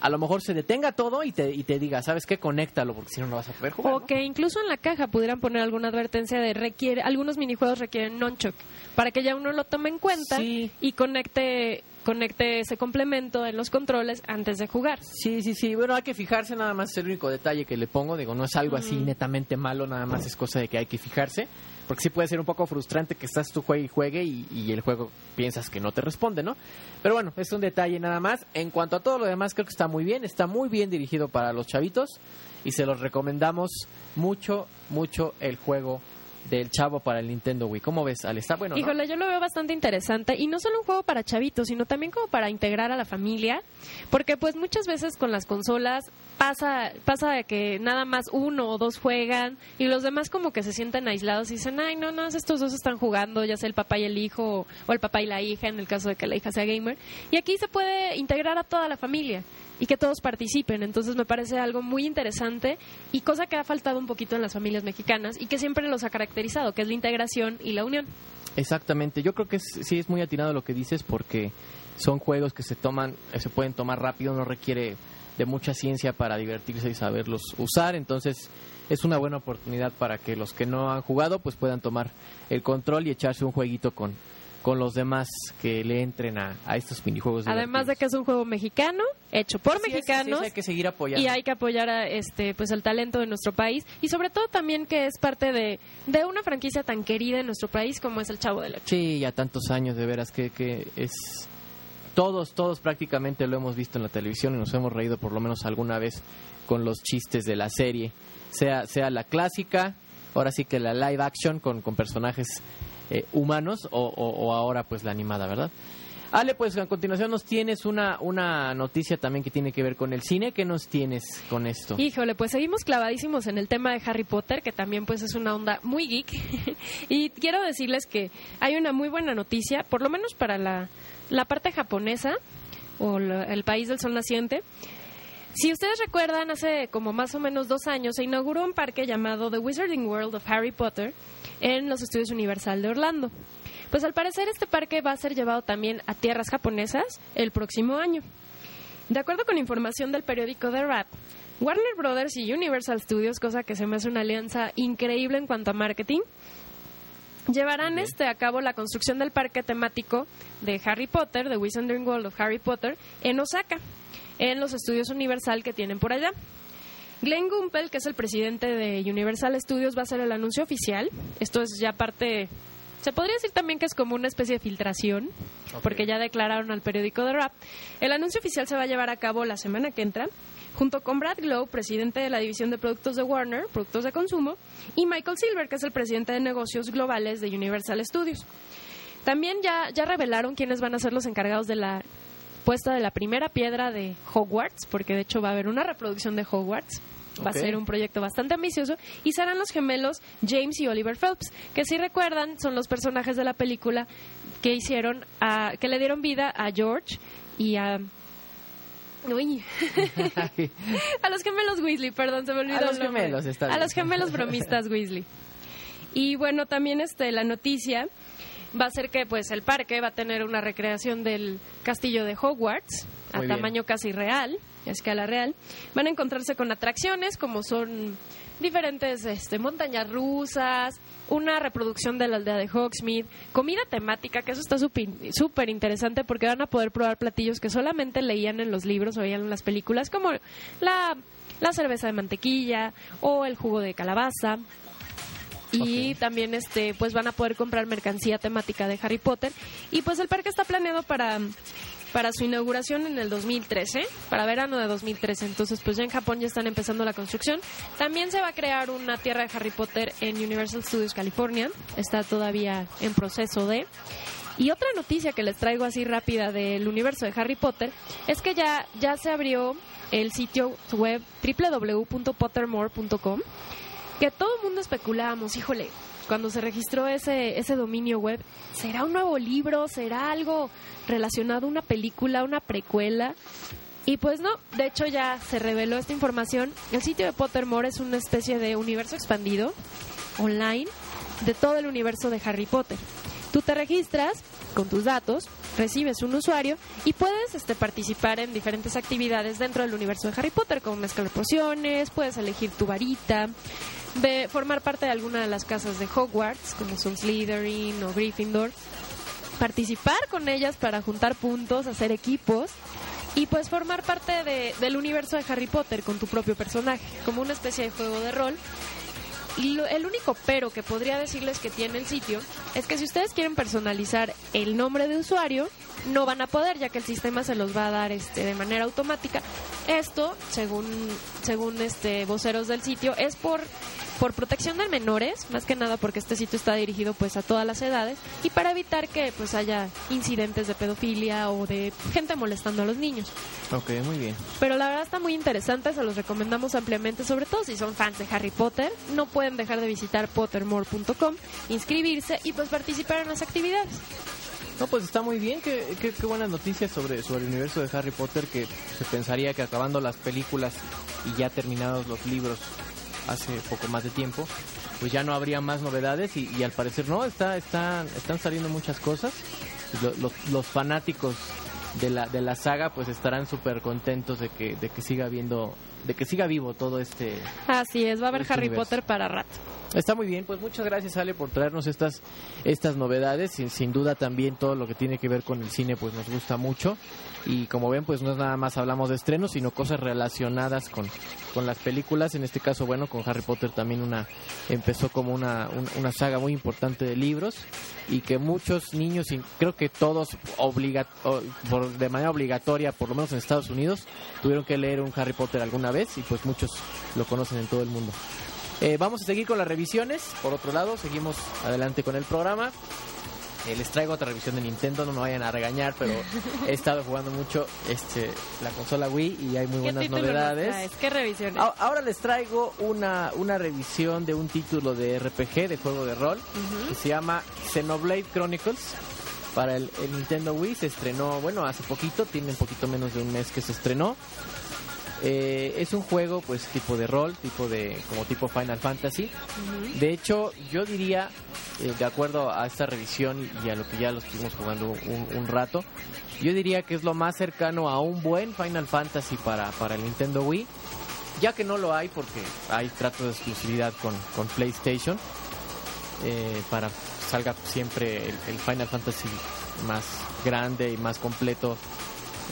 Speaker 2: a lo mejor se detenga todo y te, y te diga, ¿sabes qué? Conéctalo porque si no, no vas a poder jugar.
Speaker 3: O
Speaker 2: ¿no?
Speaker 3: que incluso en la caja pudieran poner alguna advertencia de requiere, algunos minijuegos requieren nonchok, para que ya uno lo tome en cuenta
Speaker 2: Sí.
Speaker 3: y conecte, conecte ese complemento en los controles antes de jugar.
Speaker 2: Sí, sí, sí. Bueno, hay que fijarse nada más, es el único detalle que le pongo. Digo, no es algo así netamente malo, nada más es cosa de que hay que fijarse. Porque sí puede ser un poco frustrante que estás tú juegue y juegue y, el juego piensas que no te responde, ¿no? Pero bueno, es un detalle nada más. En cuanto a todo lo demás, creo que está muy bien. Está muy bien dirigido para los chavitos. Y se los recomendamos mucho, mucho el juego del chavo para el Nintendo Wii. ¿Cómo ves, Ale? Está bueno. ¿no?
Speaker 3: Híjole, yo lo veo bastante interesante y no solo un juego para chavitos, sino también como para integrar a la familia, porque pues muchas veces con las consolas pasa pasa que nada más uno o dos juegan y los demás como que se sienten aislados y dicen, "Ay, no, no, estos dos están jugando, ya sea el papá y el hijo o el papá y la hija en el caso de que la hija sea gamer." Y aquí se puede integrar a toda la familia y que todos participen. Entonces me parece algo muy interesante y cosa que ha faltado un poquito en las familias mexicanas y que siempre los ha caracterizado, que es la integración y la unión.
Speaker 2: Exactamente, yo creo que sí es muy atinado lo que dices porque son juegos que se toman, se pueden tomar rápido, no requiere de mucha ciencia para divertirse y saberlos usar, entonces es una buena oportunidad para que los que no han jugado pues puedan tomar el control y echarse un jueguito con, con los demás que le entren a, a estos minijuegos.
Speaker 3: Además de que es un juego mexicano, hecho por mexicanos.
Speaker 2: hay que seguir apoyando.
Speaker 3: y hay que apoyar a, este pues el talento de nuestro país y sobre todo también que es parte de, de una franquicia tan querida en nuestro país como es el Chavo del Ocho.
Speaker 2: Sí, ya tantos años, de veras, que, que es... Todos, todos prácticamente lo hemos visto en la televisión y nos hemos reído por lo menos alguna vez con los chistes de la serie. Sea, sea la clásica, ahora sí que la live action con, con personajes eh, humanos o, ahora pues la animada, ¿verdad? Ale, pues a continuación nos tienes una, una noticia también que tiene que ver con el cine. ¿Qué nos tienes con esto?
Speaker 3: Híjole, pues seguimos clavadísimos en el tema de Harry Potter, que también pues es una onda muy geek. y quiero decirles que hay una muy buena noticia, por lo menos para la, la parte japonesa o el país del sol naciente. Si ustedes recuerdan, hace como más o menos dos años se inauguró un parque llamado The Wizarding World of Harry Potter en los estudios Universal de Orlando. Pues al parecer este parque va a ser llevado también a tierras japonesas el próximo año. De acuerdo con información del periódico The Wrap, Warner Brothers y Universal Studios, cosa que se me hace una alianza increíble en cuanto a marketing, llevarán este a cabo la construcción del parque temático de Harry Potter, The Wizarding World of Harry Potter, en Osaka, en los estudios Universal que tienen por allá. Glenn Gumpel, que es el presidente de Universal Studios, va a hacer el anuncio oficial. Esto es ya parte, se podría decir también que es como una especie de filtración, porque ya declararon al periódico The Rap. El anuncio oficial se va a llevar a cabo la semana que entra, junto con Brad Glow, presidente de la división de productos de Warner, productos de consumo, y Michael Silver, que es el presidente de negocios globales de Universal Studios. También ya, ya revelaron quiénes van a ser los encargados de la puesta de la primera piedra de Hogwarts, porque de hecho va a haber una reproducción de Hogwarts. Va a ser un proyecto bastante ambicioso y serán los gemelos James y Oliver Phelps, que si recuerdan son los personajes de la película que hicieron a, que le dieron vida a George y a Uy. a los gemelos Weasley, perdón, se me olvidó
Speaker 2: A los gemelos, está
Speaker 3: A
Speaker 2: bien.
Speaker 3: los gemelos bromistas Weasley. Y bueno, también este la noticia va a ser que pues el parque va a tener una recreación del castillo de Hogwarts a
Speaker 2: Muy bien.
Speaker 3: tamaño casi real, a escala real. Van a encontrarse con atracciones como son diferentes este, montañas rusas, una reproducción de la aldea de Hogsmeade, comida temática, que eso está súper interesante porque van a poder probar platillos que solamente leían en los libros o veían en las películas, como la, la cerveza de mantequilla o el jugo de calabaza. Y también este pues van a poder comprar mercancía temática de Harry Potter y pues el parque está planeado para para su inauguración en el 2013, para verano de 2013. Entonces, pues ya en Japón ya están empezando la construcción. También se va a crear una tierra de Harry Potter en Universal Studios California. Está todavía en proceso de. Y otra noticia que les traigo así rápida del universo de Harry Potter es que ya, ya se abrió el sitio web www.pottermore.com que todo el mundo especulábamos, híjole, cuando se registró ese, ese dominio web, ¿será un nuevo libro? ¿Será algo relacionado una película, una precuela? Y pues no, de hecho ya se reveló esta información. El sitio de Pottermore es una especie de universo expandido online de todo el universo de Harry Potter. Tú te registras con tus datos, recibes un usuario y puedes este, participar en diferentes actividades dentro del universo de Harry Potter, como mezclar pociones, puedes elegir tu varita, formar parte de alguna de las casas de Hogwarts, como son Slytherin o Gryffindor, participar con ellas para juntar puntos, hacer equipos y pues formar parte de- del universo de Harry Potter con tu propio personaje, como una especie de juego de rol. Y lo- el único pero que podría decirles que tiene el sitio es que si ustedes quieren personalizar el nombre de usuario, no van a poder, ya que el sistema se los va a dar este, de manera automática. Esto, según, según este, voceros del sitio, es por
Speaker 4: por protección de menores, más que nada porque este sitio está dirigido pues a todas las edades y para evitar que pues haya incidentes de pedofilia o de gente molestando a los niños.
Speaker 2: Ok, muy bien.
Speaker 4: Pero la verdad está muy interesante, se los recomendamos ampliamente, sobre todo si son fans de Harry Potter. No pueden dejar de visitar pottermore.com, inscribirse y pues participar en las actividades.
Speaker 2: No, pues está muy bien, qué, qué, qué buenas noticias sobre, sobre el universo de Harry Potter, que se pensaría que acabando las películas y ya terminados los libros hace poco más de tiempo, pues ya no habría más novedades y, y al parecer no, está, está, están saliendo muchas cosas. Lo- Los, los fanáticos de la, de la saga pues estarán súper contentos de que, de que siga viendo, de que siga vivo todo este,
Speaker 4: Así es, va a haber
Speaker 2: Este
Speaker 4: Harry
Speaker 2: universo.
Speaker 4: Potter para rato.
Speaker 2: Está muy bien, pues muchas gracias Ale por traernos estas estas novedades. Sin, sin duda también todo lo que tiene que ver con el cine pues nos gusta mucho y como ven pues no es nada más hablamos de estrenos sino cosas relacionadas con, con las películas. En este caso bueno con Harry Potter también una empezó como una, un- una saga muy importante de libros y que muchos niños y creo que todos obliga, o- por- de manera obligatoria por lo menos en Estados Unidos tuvieron que leer un Harry Potter alguna vez y pues muchos lo conocen en todo el mundo. Eh, vamos a seguir con las revisiones. Por otro lado, seguimos adelante con el programa. Eh, les traigo otra revisión de Nintendo, no me vayan a regañar, pero he estado jugando mucho este la consola Wii y hay muy
Speaker 4: ¿Qué
Speaker 2: buenas novedades.
Speaker 4: traes? ¿Qué revisiones?
Speaker 2: A- Ahora les traigo una, una revisión de un título de RPG, de juego de rol, que se llama Xenoblade Chronicles. Para el, el Nintendo Wii se estrenó, bueno, hace poquito, tiene un poquito menos de un mes que se estrenó. Eh, es un juego pues tipo de rol, tipo de como tipo Final Fantasy. De hecho, yo diría, eh, de acuerdo a esta revisión y a lo que ya lo estuvimos jugando un, un rato, yo diría que es lo más cercano a un buen Final Fantasy para, para el Nintendo Wii, ya que no lo hay porque hay trato de exclusividad con, con PlayStation, eh, para salga siempre el, el Final Fantasy más grande y más completo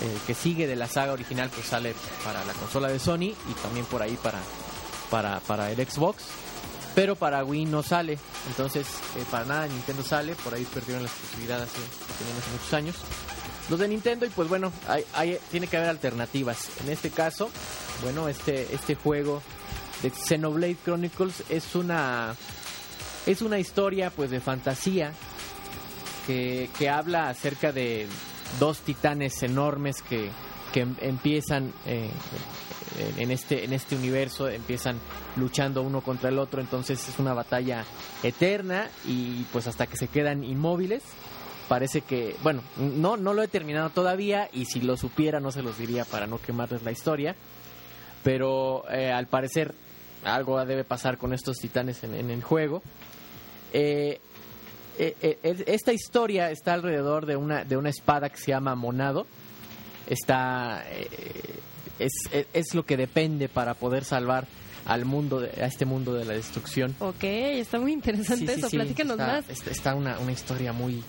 Speaker 2: eh, que sigue de la saga original pues sale para la consola de Sony y también por ahí para para, para el Xbox. Pero para Wii no sale. Entonces eh, para nada Nintendo sale. Por ahí perdieron la exclusividad hace, tenían hace muchos años. Los de Nintendo y pues bueno hay, hay- tiene que haber alternativas. En este caso bueno este este juego de Xenoblade Chronicles es una es una historia pues de fantasía que, que habla acerca de dos titanes enormes que, que em- empiezan eh, en- este en este universo empiezan luchando uno contra el otro. Entonces es una batalla eterna y pues hasta que se quedan inmóviles parece que bueno no no lo he terminado todavía y si lo supiera no se los diría para no quemarles la historia. Pero eh, al parecer algo debe pasar con estos titanes en, en el juego. Eh, eh, eh, eh, esta historia está alrededor de una de una espada que se llama Monado. Está eh, es, es, es lo que depende para poder salvar al mundo de- a este mundo de la destrucción.
Speaker 4: Ok, está muy interesante
Speaker 2: Sí,
Speaker 4: eso,
Speaker 2: sí,
Speaker 4: platícanos
Speaker 2: está,
Speaker 4: más.
Speaker 2: Está, está una, una historia muy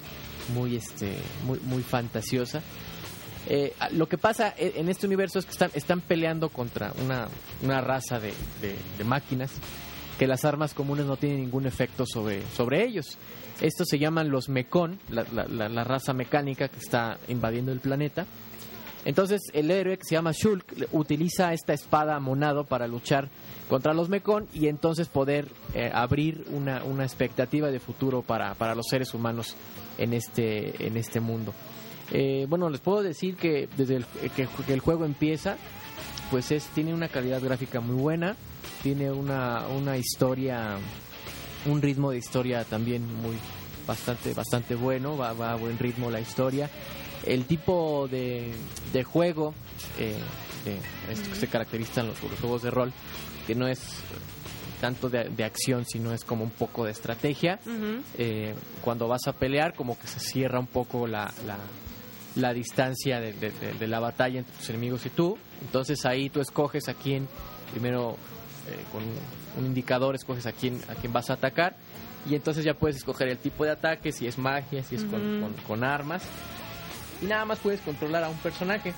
Speaker 2: muy este muy muy fantasiosa. Eh, lo que pasa en este universo es que están, están peleando contra una, una raza de, de- de máquinas que las armas comunes no tienen ningún efecto sobre, sobre ellos. Estos se llaman los Mekon, la, la- la- la raza mecánica que está invadiendo el planeta. Entonces el héroe que se llama Shulk utiliza esta espada monado para luchar contra los Mekon y entonces poder eh, abrir una, una expectativa de futuro para, para los seres humanos en este, en este mundo. Eh, bueno, les puedo decir que desde el, que, que el juego empieza, pues es tiene una calidad gráfica muy buena, tiene una, una historia, un ritmo de historia también muy bastante bastante bueno, va, va a buen ritmo la historia. El tipo de, de juego eh, que se caracterizan los, los juegos de rol, que no es tanto de, de acción, sino es como un poco de estrategia eh, cuando vas a pelear como que se cierra un poco la, la, la distancia de, de- de- de la batalla entre tus enemigos y tú. Entonces ahí tú escoges a quién, primero eh, con un indicador escoges a quién, a quién vas a atacar y entonces ya puedes escoger el tipo de ataque, si es magia, si es con,
Speaker 4: Ujú.
Speaker 2: con- con armas y nada más puedes controlar a un personaje.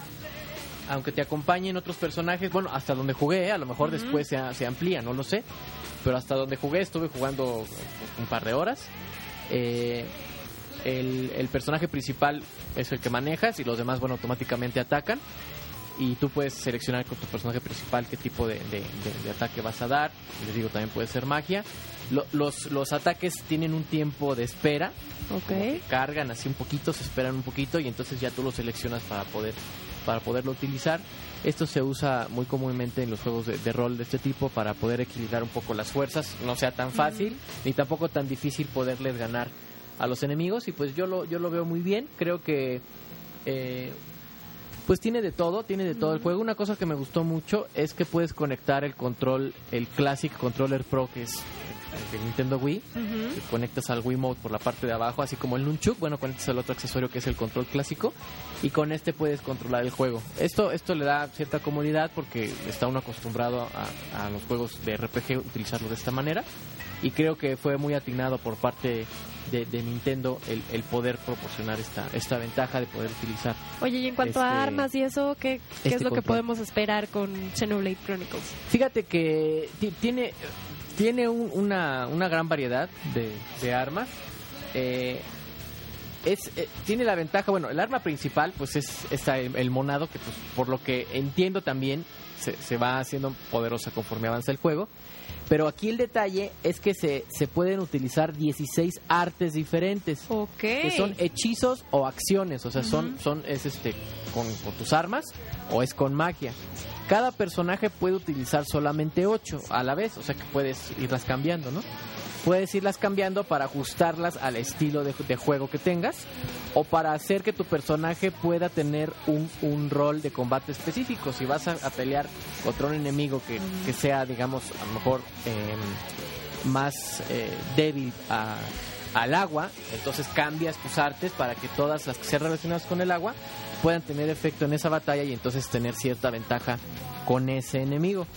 Speaker 2: Aunque te acompañen otros personajes, bueno, hasta donde jugué, ¿eh? a lo mejor
Speaker 4: Ujú.
Speaker 2: después se, se amplía, no lo sé. Pero hasta donde jugué estuve jugando un par de horas. Eh, el, el personaje principal es el que manejas y los demás, bueno, automáticamente atacan. Y tú puedes seleccionar con tu personaje principal qué tipo de, de- de- de ataque vas a dar. Les digo, también puede ser magia. Lo- los, los ataques tienen un tiempo de espera,
Speaker 4: Ok.
Speaker 2: cargan así un poquito, se esperan un poquito y entonces ya tú lo seleccionas para poder para poderlo utilizar. Esto se usa muy comúnmente en los juegos de, de rol de este tipo para poder equilibrar un poco las fuerzas, no sea tan fácil ni tampoco tan difícil poderles ganar a los enemigos y pues yo lo yo lo veo muy bien. Creo que eh, pues tiene de todo, tiene de todo el juego. Una cosa que me gustó mucho es que puedes conectar el control, el Classic Controller Pro que es de Nintendo Wii
Speaker 4: Ujú.
Speaker 2: que conectas al Wiimote por la parte de abajo, así como el Nunchuk, bueno, conectas el otro accesorio que es el control clásico y con este puedes controlar el juego. Esto esto le da cierta comodidad porque está uno acostumbrado a, a los juegos de RPG utilizarlo de esta manera y creo que fue muy atinado por parte de, de Nintendo el, el poder proporcionar esta esta ventaja de poder utilizar.
Speaker 4: Oye, y en cuanto a
Speaker 2: Este-
Speaker 4: armas y eso, ¿qué, qué
Speaker 2: este
Speaker 4: es lo que
Speaker 2: control.
Speaker 4: podemos esperar con Xenoblade Chronicles?
Speaker 2: Fíjate que ti- tiene, tiene un- una, una gran variedad de, armas. Eh, es, eh, tiene la ventaja, bueno, el arma principal pues es esta, el, el monado que pues, por lo que entiendo también se, se va haciendo poderosa conforme avanza el juego. Pero aquí el detalle es que se, se pueden utilizar 16 artes diferentes
Speaker 4: Ok.
Speaker 2: que son hechizos o acciones, o sea, son, son es este con, con tus armas o es con magia. Cada personaje puede utilizar solamente 8 a la vez, o sea que puedes irlas cambiando, ¿no? Puedes irlas cambiando para ajustarlas al estilo de, de juego que tengas o para hacer que tu personaje pueda tener un, un rol de combate específico. Si vas a, a pelear contra un enemigo que, que sea, digamos, a lo mejor más eh, débil al agua, entonces cambias tus artes para que todas las que sean relacionadas con el agua puedan tener efecto en esa batalla y entonces tener cierta ventaja con ese enemigo.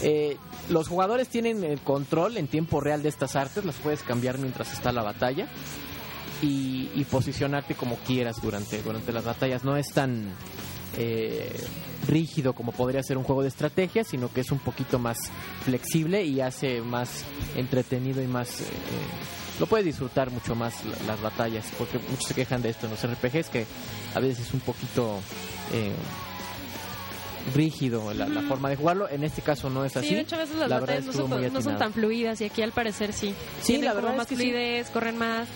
Speaker 2: Eh, los jugadores tienen el control en tiempo real de estas artes, las puedes cambiar mientras está la batalla y, y posicionarte como quieras durante, durante las batallas. No es tan eh, rígido como podría ser un juego de estrategia, sino que es un poquito más flexible y hace más entretenido y más... eh, lo puedes disfrutar mucho más la- las batallas, porque muchos se quejan de esto en los RPGs, que a veces es un poquito... eh, rígido la, la forma de jugarlo. En este caso no es así
Speaker 4: Sí, de hecho a veces las
Speaker 2: La
Speaker 4: batallas no son, no tan fluidas y aquí al parecer sí.
Speaker 2: Sí,
Speaker 4: Tienen
Speaker 2: la
Speaker 4: como
Speaker 2: verdad es
Speaker 4: más
Speaker 2: que sí.
Speaker 4: fluidez, corren más,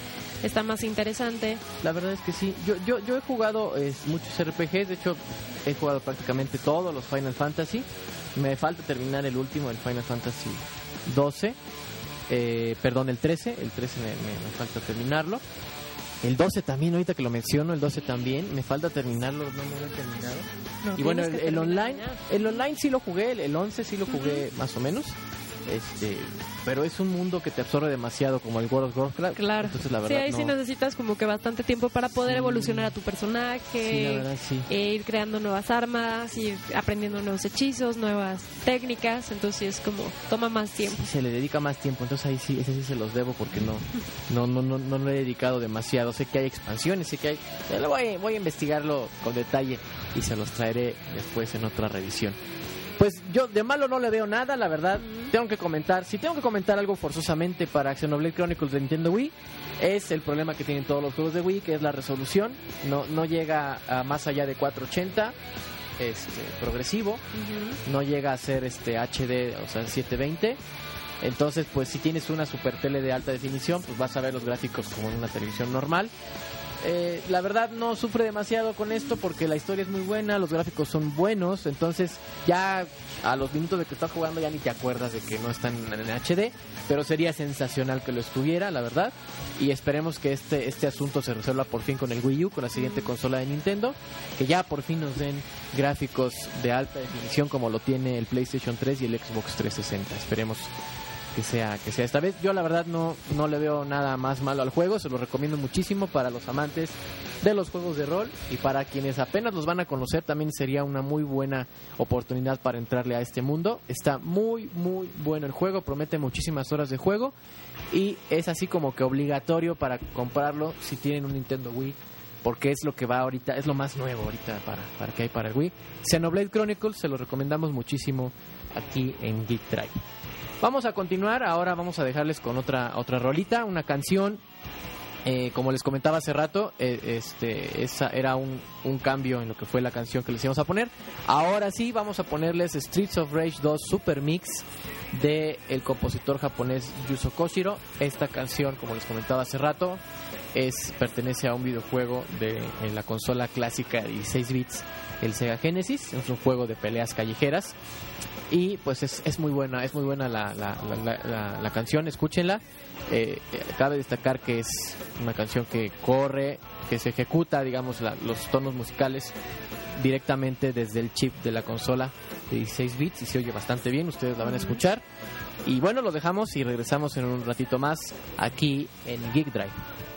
Speaker 4: está más interesante.
Speaker 2: La verdad es que sí. Yo, yo, yo he jugado eh, muchos RPGs, de hecho he jugado prácticamente todos los Final Fantasy. Me falta terminar el último, el Final Fantasy 12. Eh, perdón, el 13. El 13 me, me- me falta terminarlo. El 12 también, ahorita que lo menciono, el 12 también. Me falta terminarlo, no me lo he terminado.
Speaker 4: No,
Speaker 2: y bueno, el, online,
Speaker 4: ya.
Speaker 2: el online sí lo jugué, el, el 11 sí lo jugué más o menos. Este, pero es un mundo que te absorbe demasiado como el World of Warcraft.
Speaker 4: Claro.
Speaker 2: Entonces la
Speaker 4: sí,
Speaker 2: verdad
Speaker 4: ahí sí necesitas como que bastante tiempo para poder
Speaker 2: Sí.
Speaker 4: evolucionar a tu personaje.
Speaker 2: Sí, la verdad sí.
Speaker 4: e ir creando nuevas armas, ir aprendiendo nuevos hechizos, nuevas técnicas, entonces es como toma más tiempo.
Speaker 2: Se le dedica más tiempo, entonces ahí sí, ese sí se los debo porque no, no, no, no, no lo he dedicado demasiado. Sé que hay expansiones, sé que hay, voy, voy a investigarlo con detalle y se los traeré después en otra revisión. Pues yo de malo no le veo nada, la verdad. Tengo que comentar, si tengo que comentar algo forzosamente para Xenoblade Chronicles de Nintendo Wii, es el problema que tienen todos los juegos de Wii, que es la resolución. No, no llega a más allá de 480, este, progresivo no llega a ser este HD, o sea, 720. Entonces, pues si tienes una super tele de alta definición, pues vas a ver los gráficos como en una televisión normal. Eh, la verdad no sufre demasiado con esto porque la historia es muy buena, los gráficos son buenos, entonces ya a los minutos de que estás jugando ya ni te acuerdas de que no están en HD, pero sería sensacional que lo estuviera, la verdad, y esperemos que este, este asunto se resuelva por fin con el Wii U, con la siguiente consola de Nintendo, que ya por fin nos den gráficos de alta definición como lo tiene el PlayStation 3 y el Xbox 360. Esperemos que sea que sea esta vez. Yo la verdad no no le veo nada más malo al juego, se lo recomiendo muchísimo para los amantes de los juegos de rol y para quienes apenas los van a conocer también sería una muy buena oportunidad para entrarle a este mundo. Está muy muy bueno el juego, promete muchísimas horas de juego y es así como que obligatorio para comprarlo si tienen un Nintendo Wii porque es lo que va ahorita, es lo más nuevo ahorita para, para que hay para el Wii. Xenoblade Chronicles se lo recomendamos muchísimo aquí en Geek Drive. Vamos a continuar, ahora vamos a dejarles con otra otra rolita, una canción Eh, como les comentaba hace rato, eh, este, esa era un, un, cambio en lo que fue la canción que les íbamos a poner. Ahora sí, vamos a ponerles Streets of Rage 2 Super Mix de el compositor japonés Yuzo Koshiro. Esta canción, como les comentaba hace rato, es pertenece a un videojuego de en la consola clásica de 16 bits, el Sega Genesis. Es un juego de peleas callejeras y pues es, es muy buena, es muy buena la, la, la, canción, escúchenla. Eh, cabe destacar que es una canción que corre, que se ejecuta, digamos, los tonos musicales directamente desde el chip de la consola de 16 bits y se oye bastante bien, ustedes la van a escuchar. Y bueno, lo dejamos y regresamos en un ratito más aquí en Geek Drive.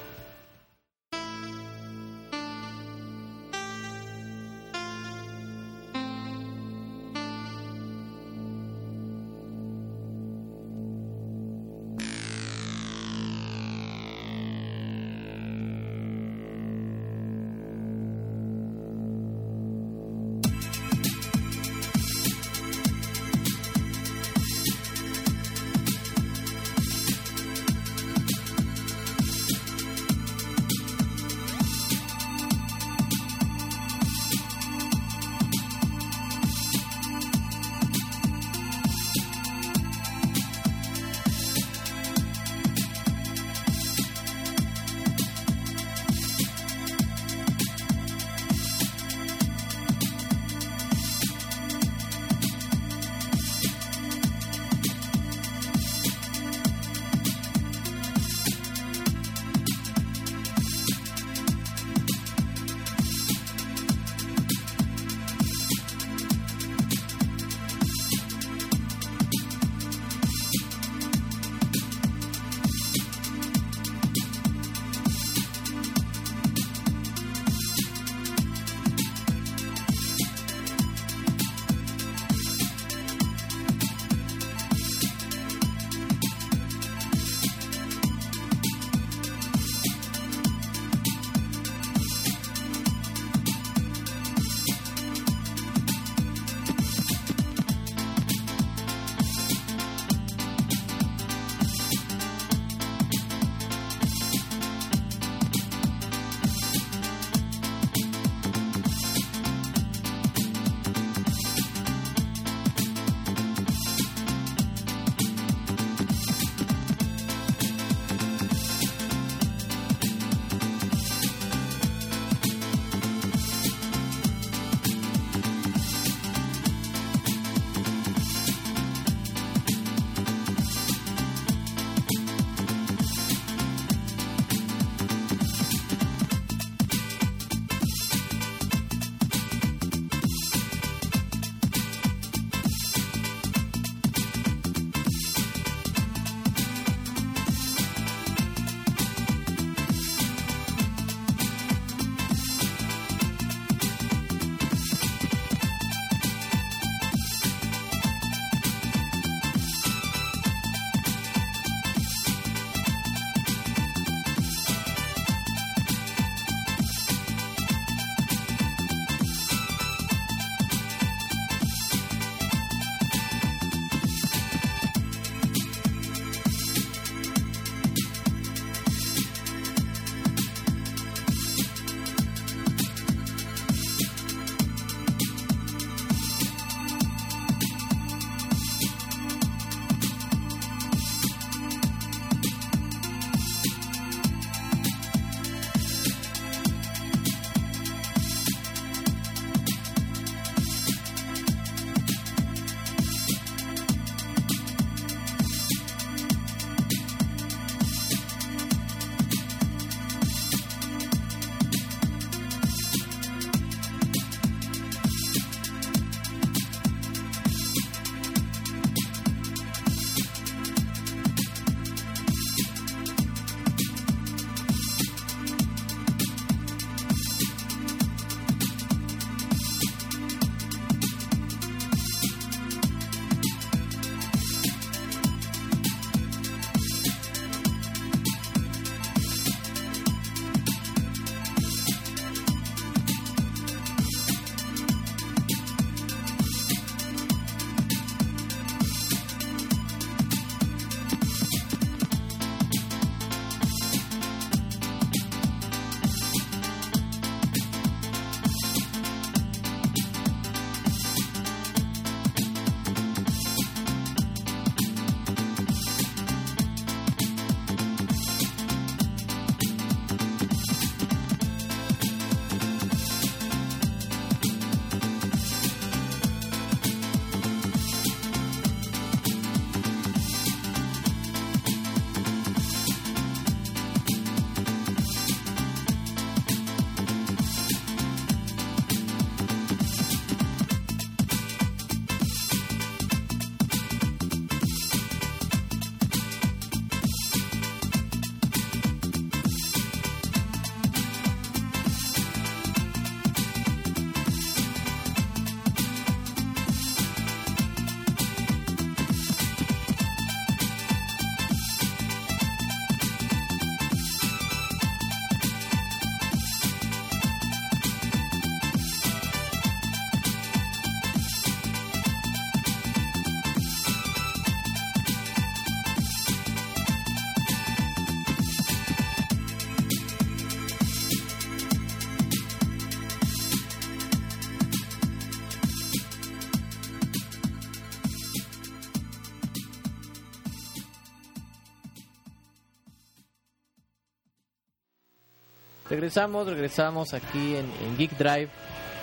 Speaker 2: Regresamos, regresamos aquí en, Geek Drive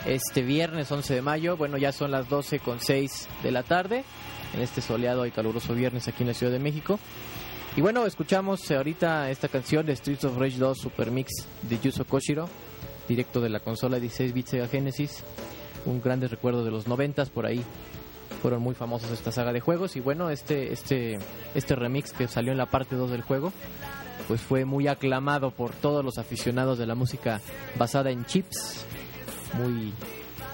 Speaker 2: este viernes 11 de mayo. Bueno, ya son las 12 con 6 de la tarde en este soleado y caluroso viernes aquí en la Ciudad de México. Y bueno, escuchamos ahorita esta canción de Streets of Rage 2 Super Mix de Yuzo Koshiro, directo de la consola 16 bits Sega Genesis. Un grande recuerdo de los 90 por ahí. Fueron muy famosos esta saga de juegos y bueno, este este este remix que salió en la parte 2 del juego pues fue muy aclamado por todos los aficionados de la música basada en chips. Muy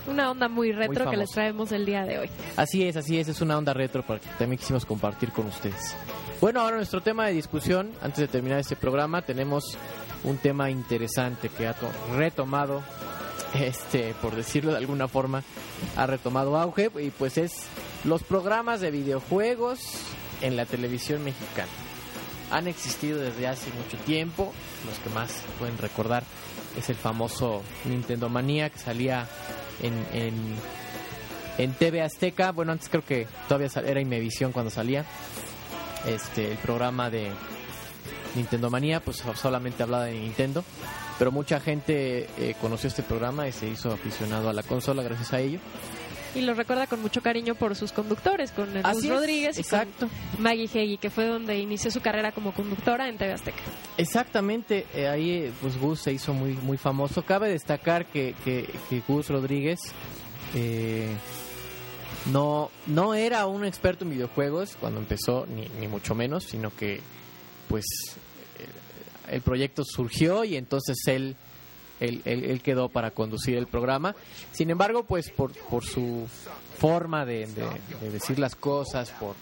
Speaker 4: Una onda muy retro que les traemos el día de hoy.
Speaker 2: Así es, así es, es una onda retro para que también quisimos compartir con ustedes. Bueno, ahora nuestro tema de discusión, antes de terminar este programa, tenemos un tema interesante que ha to- retomado, este, por decirlo de alguna forma, ha retomado auge y pues es los programas de videojuegos en la televisión mexicana. Han existido desde hace mucho tiempo, los que más pueden recordar es el famoso Nintendo Manía que salía en, en TV Azteca, bueno, antes creo que todavía era Imevisión cuando salía. Este, el programa de Nintendo Manía, pues solamente hablaba de Nintendo. Pero mucha gente eh, conoció este programa y se hizo aficionado a la consola gracias a ello.
Speaker 4: Y lo recuerda con mucho cariño por sus conductores, con
Speaker 2: es,
Speaker 4: Rodríguez y
Speaker 2: exacto.
Speaker 4: con Maggie Heggie, que fue donde inició su carrera como conductora en TV Azteca.
Speaker 2: Exactamente, eh, ahí eh, pues Gus se hizo muy muy famoso. Cabe destacar que, que, que Gus Rodríguez eh, no, no era un experto en videojuegos cuando empezó, ni, ni mucho menos, sino que pues eh, el proyecto surgió y entonces él, él, él- quedó para conducir el programa. Sin embargo, pues por, por su forma de decir las cosas, por,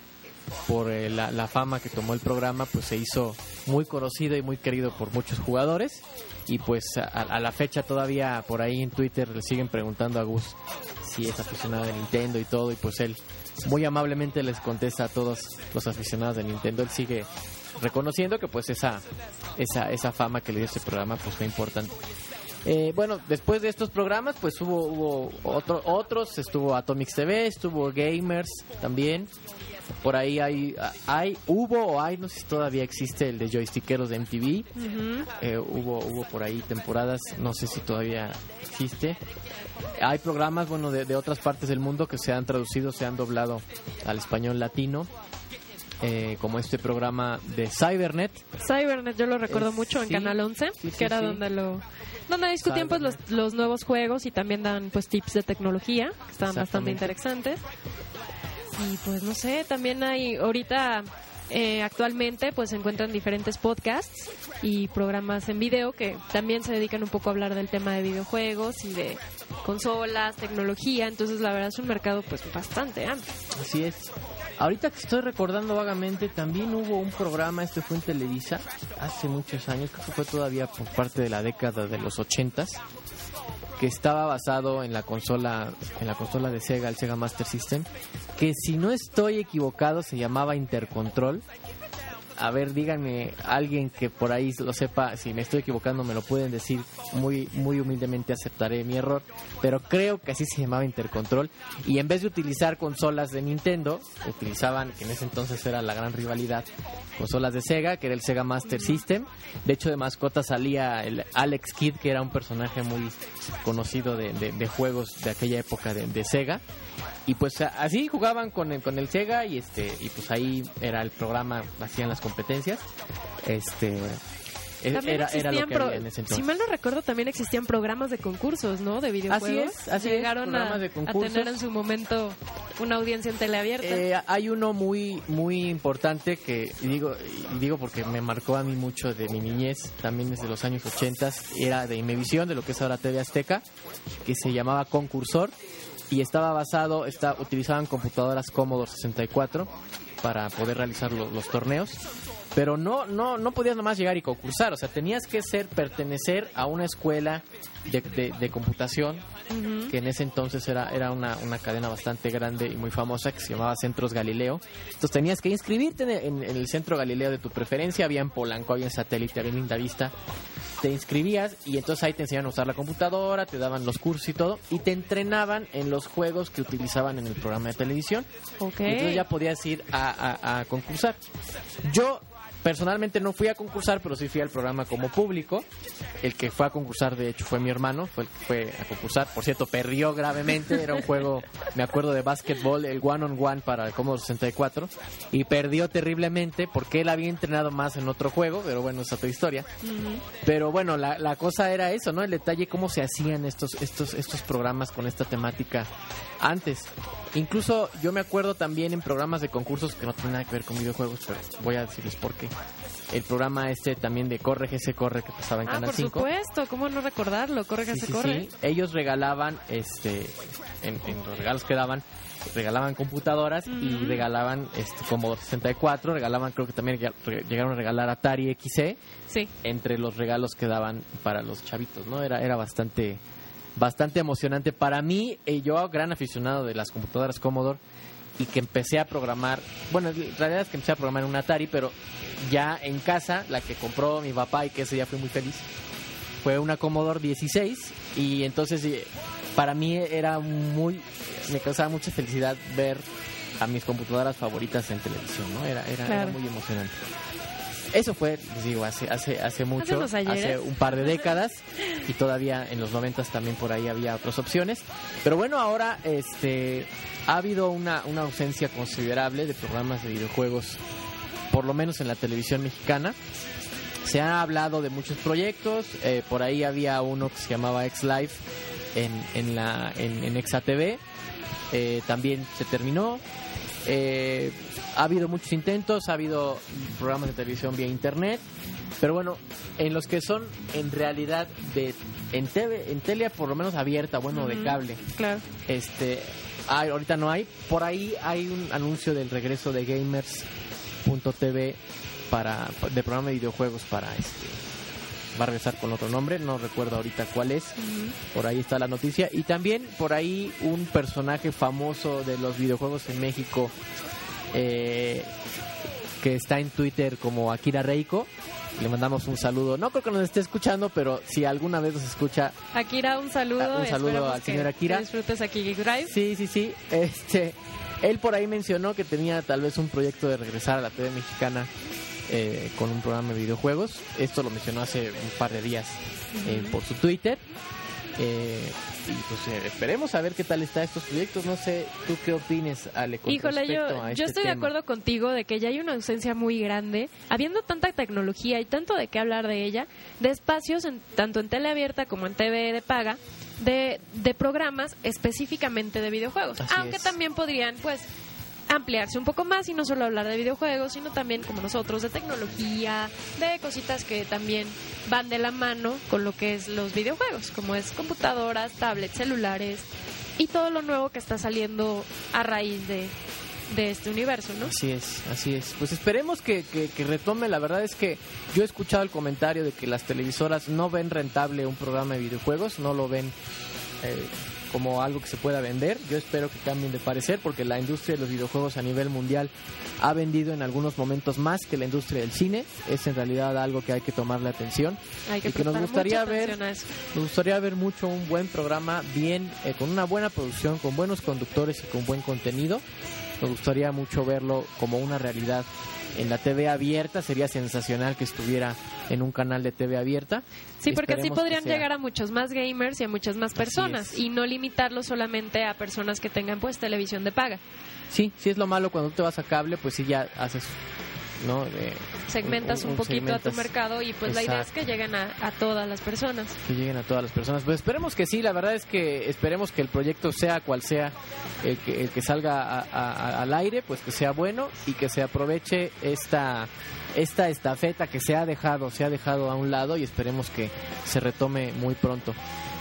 Speaker 2: por eh, la, la fama que tomó el programa, pues se hizo muy conocido y muy querido por muchos jugadores. Y pues a, a la fecha todavía por ahí en Twitter le siguen preguntando a Gus si es aficionado de Nintendo y todo. Y pues él muy amablemente les contesta a todos los aficionados de Nintendo. Él sigue reconociendo que pues esa, esa, esa fama que le dio este programa pues fue importante. Eh, bueno, después de estos programas, pues hubo, hubo otro- otros, estuvo Atomics TV, estuvo Gamers también. Por ahí hay, hay, hubo o hay, no sé si todavía existe el de joystickeros de MTV. Eh, hubo, hubo por ahí temporadas, no sé si todavía existe. Hay programas, bueno, de, de otras partes del mundo que se han traducido, se han doblado al español latino. Eh, como este programa de Cybernet,
Speaker 4: Cybernet yo lo recuerdo
Speaker 2: Es-
Speaker 4: mucho en
Speaker 2: sí.
Speaker 4: Canal 11,
Speaker 2: Sí, sí,
Speaker 4: que era donde lo donde discutían pues los, los nuevos juegos y también dan pues tips de tecnología, que estaban bastante interesantes. Y pues no sé, también hay ahorita eh, actualmente pues se encuentran diferentes podcasts y programas en video que también se dedican un poco a hablar del tema de videojuegos y de consolas, tecnología, entonces la verdad es un mercado pues bastante amplio.
Speaker 2: Así es. Ahorita que estoy recordando vagamente, también hubo un programa, este fue en Televisa, hace muchos años, que fue todavía por parte de la década de los ochentas, que estaba basado en la consola, en la consola de Sega, el Sega Master System, que si no estoy equivocado se llamaba Intercontrol. A ver, díganme, alguien que por ahí lo sepa, si me estoy equivocando me lo pueden decir, muy, muy humildemente aceptaré mi error, pero creo que así se llamaba Intercontrol, y en vez de utilizar consolas de Nintendo, utilizaban, que en ese entonces era la gran rivalidad, consolas de Sega, que era el Sega Master System, de hecho de mascota salía el Alex Kidd, que era un personaje muy conocido de, juegos de aquella época de, de Sega, y pues así jugaban con el, con el Sega y este y pues ahí era el programa hacían las competencias este e-
Speaker 4: También
Speaker 2: era, era lo que había en ese
Speaker 4: si
Speaker 2: entonces
Speaker 4: mal no recuerdo, también existían programas de concursos, ¿no? De videojuegos.
Speaker 2: es, así es,
Speaker 4: Llegaron a,
Speaker 2: programas de
Speaker 4: a tener en su momento una audiencia en teleabierta.
Speaker 2: Eh, hay uno muy muy importante que digo y digo porque me marcó a mí mucho de mi niñez también desde los años 80 era de Imevisión de lo que es ahora TV Azteca que se llamaba Concursor y estaba basado está utilizaban computadoras Commodore 64 para poder realizar lo- los torneos pero no no no podías nomás llegar y concursar o sea tenías que ser pertenecer a una escuela de, de- de computación que en ese entonces era, era una, una cadena bastante grande y muy famosa que se llamaba Centros Galileo. Entonces tenías que inscribirte en el, en- en el Centro Galileo de tu preferencia, había en Polanco, había en Satélite, había en Lindavista. Te inscribías y entonces ahí te enseñaban a usar la computadora, te daban los cursos y todo, y te entrenaban en los juegos que utilizaban en el programa de televisión.
Speaker 4: Ok.
Speaker 2: Y entonces ya podías ir a, a- a concursar. Yo personalmente no fui a concursar, pero sí fui al programa como público. El que fue a concursar, de hecho, fue mi hermano, fue el que fue a concursar. Por cierto, perdió gravemente. Era un juego, me acuerdo de básquetbol, el one on one para el Commodore 64. Y perdió terriblemente porque él había entrenado más en otro juego, pero bueno, es otra historia. Pero bueno, la, la cosa era eso, ¿no? El detalle, cómo se hacían estos, estos, estos programas con esta temática antes. Incluso yo me acuerdo también en programas de concursos que no tienen nada que ver con videojuegos, pero voy a decirles por qué. El programa este también de Corre GC Corre que pasaba en
Speaker 3: Ah,
Speaker 2: Canal
Speaker 3: por
Speaker 2: 5.
Speaker 3: supuesto, ¿cómo no recordarlo? Corre que
Speaker 2: Sí,
Speaker 3: se
Speaker 2: sí,
Speaker 3: corre.
Speaker 2: sí. Ellos regalaban, este, en, en los regalos que daban, regalaban computadoras y regalaban, este, como 64, regalaban, creo que también llegaron a regalar Atari XC
Speaker 3: Sí.
Speaker 2: entre los regalos que daban para los chavitos, ¿no? Era, era bastante, bastante emocionante. Para mí, eh, yo, gran aficionado de las computadoras Commodore, y que empecé a programar, bueno, en realidad es que empecé a programar en un Atari, pero ya en casa, la que compró mi papá y que ese día fui muy feliz, fue una Commodore 16 y entonces eh, para mí era muy, me causaba mucha felicidad ver a mis computadoras favoritas en televisión, ¿no? Era, era, era muy emocionante. Eso fue, les digo, hace, hace, hace mucho, hace un par de décadas y todavía en los noventas también por ahí había otras opciones. Pero bueno, ahora este ha habido una, una ausencia considerable de programas de videojuegos, por lo menos en la televisión mexicana. Se ha hablado de muchos proyectos, eh, por ahí había uno que se llamaba X Live en, en, la, en, en ExaTV, eh, también se terminó. Eh, ha habido muchos intentos, ha habido programas de televisión vía internet, pero bueno, en los que son en realidad de en TV, en tele por lo menos abierta, bueno, de cable.
Speaker 3: Claro.
Speaker 2: Este, hay, ahorita no hay. Por ahí hay un anuncio del regreso de Gamers.tv para de programa de videojuegos para este va a regresar con otro nombre, no recuerdo ahorita cuál es. Por ahí está la noticia y también por ahí un personaje famoso de los videojuegos en México eh, que está en Twitter como Akira Reiko. Le mandamos un saludo. No creo que nos esté escuchando, pero si alguna vez nos escucha,
Speaker 3: Akira, un saludo.
Speaker 2: Ah, un saludo al señor Akira.
Speaker 3: que disfrutes aquí Drive.
Speaker 2: Sí, sí, sí. Este, él por ahí mencionó que tenía tal vez un proyecto de regresar a la TV mexicana eh, con un programa de videojuegos. Esto lo mencionó hace un par de días eh, por su Twitter. Eh, y pues eh, esperemos a ver qué tal está estos proyectos. No sé, ¿tú qué opines, Ale, con
Speaker 3: Híjole, yo,
Speaker 2: a este
Speaker 3: estoy de acuerdo contigo de que ya hay una ausencia muy grande, habiendo tanta tecnología y tanto de qué hablar de ella, de espacios en- tanto en tele abierta como en TV de paga, de, de programas específicamente de videojuegos.
Speaker 2: Así
Speaker 3: Aunque
Speaker 2: es.
Speaker 3: también podrían, pues, ampliarse un poco más y no solo hablar de videojuegos, sino también como nosotros de tecnología, de cositas que también van de la mano con lo que es los videojuegos, como es computadoras, tablets, celulares y todo lo nuevo que está saliendo a raíz de, de este universo, ¿no?
Speaker 2: Así es, así es. Pues esperemos que, que, retome. La verdad es que yo he escuchado el comentario de que las televisoras no ven rentable un programa de videojuegos, no lo ven eh, como algo que se pueda vender. Yo espero que cambien de parecer porque la industria de los videojuegos a nivel mundial ha vendido en algunos momentos más que la industria del cine. Es en realidad algo que hay que tomarle atención.
Speaker 3: Hay que,
Speaker 2: y que nos gustaría ver
Speaker 3: atención a eso.
Speaker 2: Me gustaría ver mucho un buen programa, bien, eh, con una buena producción, con buenos conductores y con buen contenido. Me gustaría mucho verlo como una realidad en la TV abierta. Sería sensacional que estuviera en un canal de TV abierta.
Speaker 3: Sí, porque así
Speaker 2: Esperemos
Speaker 3: podrían llegar a muchos más gamers y a muchas más personas y no limitarlo solamente a personas que tengan pues televisión de paga.
Speaker 2: Sí, sí es lo malo cuando te vas a cable, pues sí ya haces, ¿no? De-
Speaker 3: Segmentas un, poquito a tu mercado y pues la idea es que lleguen a, a todas las personas.
Speaker 2: que lleguen a todas las personas. Pues esperemos que sí, la verdad es que esperemos que el proyecto sea cual sea el que, el que salga a- al aire, pues que sea bueno y que se aproveche esta esta estafeta que se ha dejado, se ha dejado a un lado y esperemos que se retome muy pronto.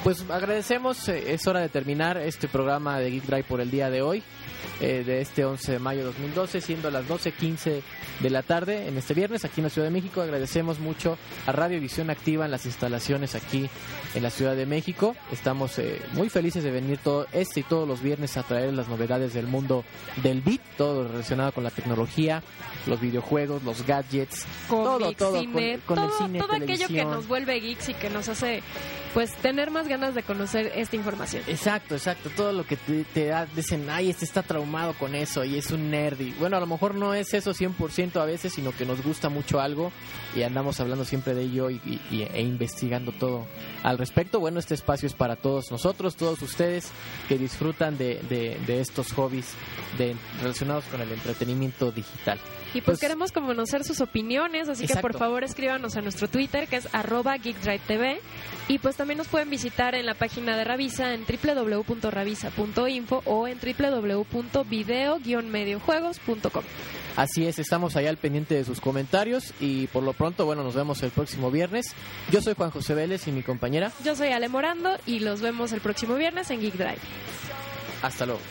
Speaker 2: Pues agradecemos, eh, es hora de terminar este programa de Geek Drive por el día de hoy, eh, de este 11 de mayo de 2012, siendo las 12.15 de la tarde en este viernes aquí en la Ciudad de México. Agradecemos mucho a Radio Visión Activa en las instalaciones aquí en la Ciudad de México. Estamos eh, muy felices de venir todo este y todos los viernes a traer las novedades del mundo del beat, todo relacionado con la tecnología, los videojuegos, los gadgets, todo,
Speaker 3: Cómics,
Speaker 2: todo
Speaker 3: cine,
Speaker 2: con, con
Speaker 3: todo,
Speaker 2: el cine,
Speaker 3: todo aquello que nos vuelve geeks y que nos hace pues tener más ganas de conocer esta información.
Speaker 2: Exacto, exacto. Todo lo que te, te da, dicen, ay, este está traumado con eso y es un nerd. Y bueno, a lo mejor no es eso 100% a veces, sino que nos gusta mucho algo y andamos hablando siempre de ello y, y- e investigando todo al respecto. Bueno, este espacio es para todos nosotros, todos ustedes que disfrutan de, de- de estos hobbies de, relacionados con el entretenimiento digital.
Speaker 3: Y pues,
Speaker 2: Pues-
Speaker 3: queremos conocer sus opiniones, así que por
Speaker 2: Exacto.
Speaker 3: favor escríbanos a nuestro Twitter que es arroba geekdrivetv y pues también nos pueden visitar en la página de Ravisa en www.ravisa.info o en www.video-mediojuegos.com.
Speaker 2: Así es, estamos allá al pendiente de sus comentarios y por lo pronto, bueno, nos vemos el próximo viernes. Yo soy Juan José Vélez y mi compañera.
Speaker 3: Yo soy Ale Morando y los vemos el próximo viernes en Geek Drive.
Speaker 2: Hasta luego.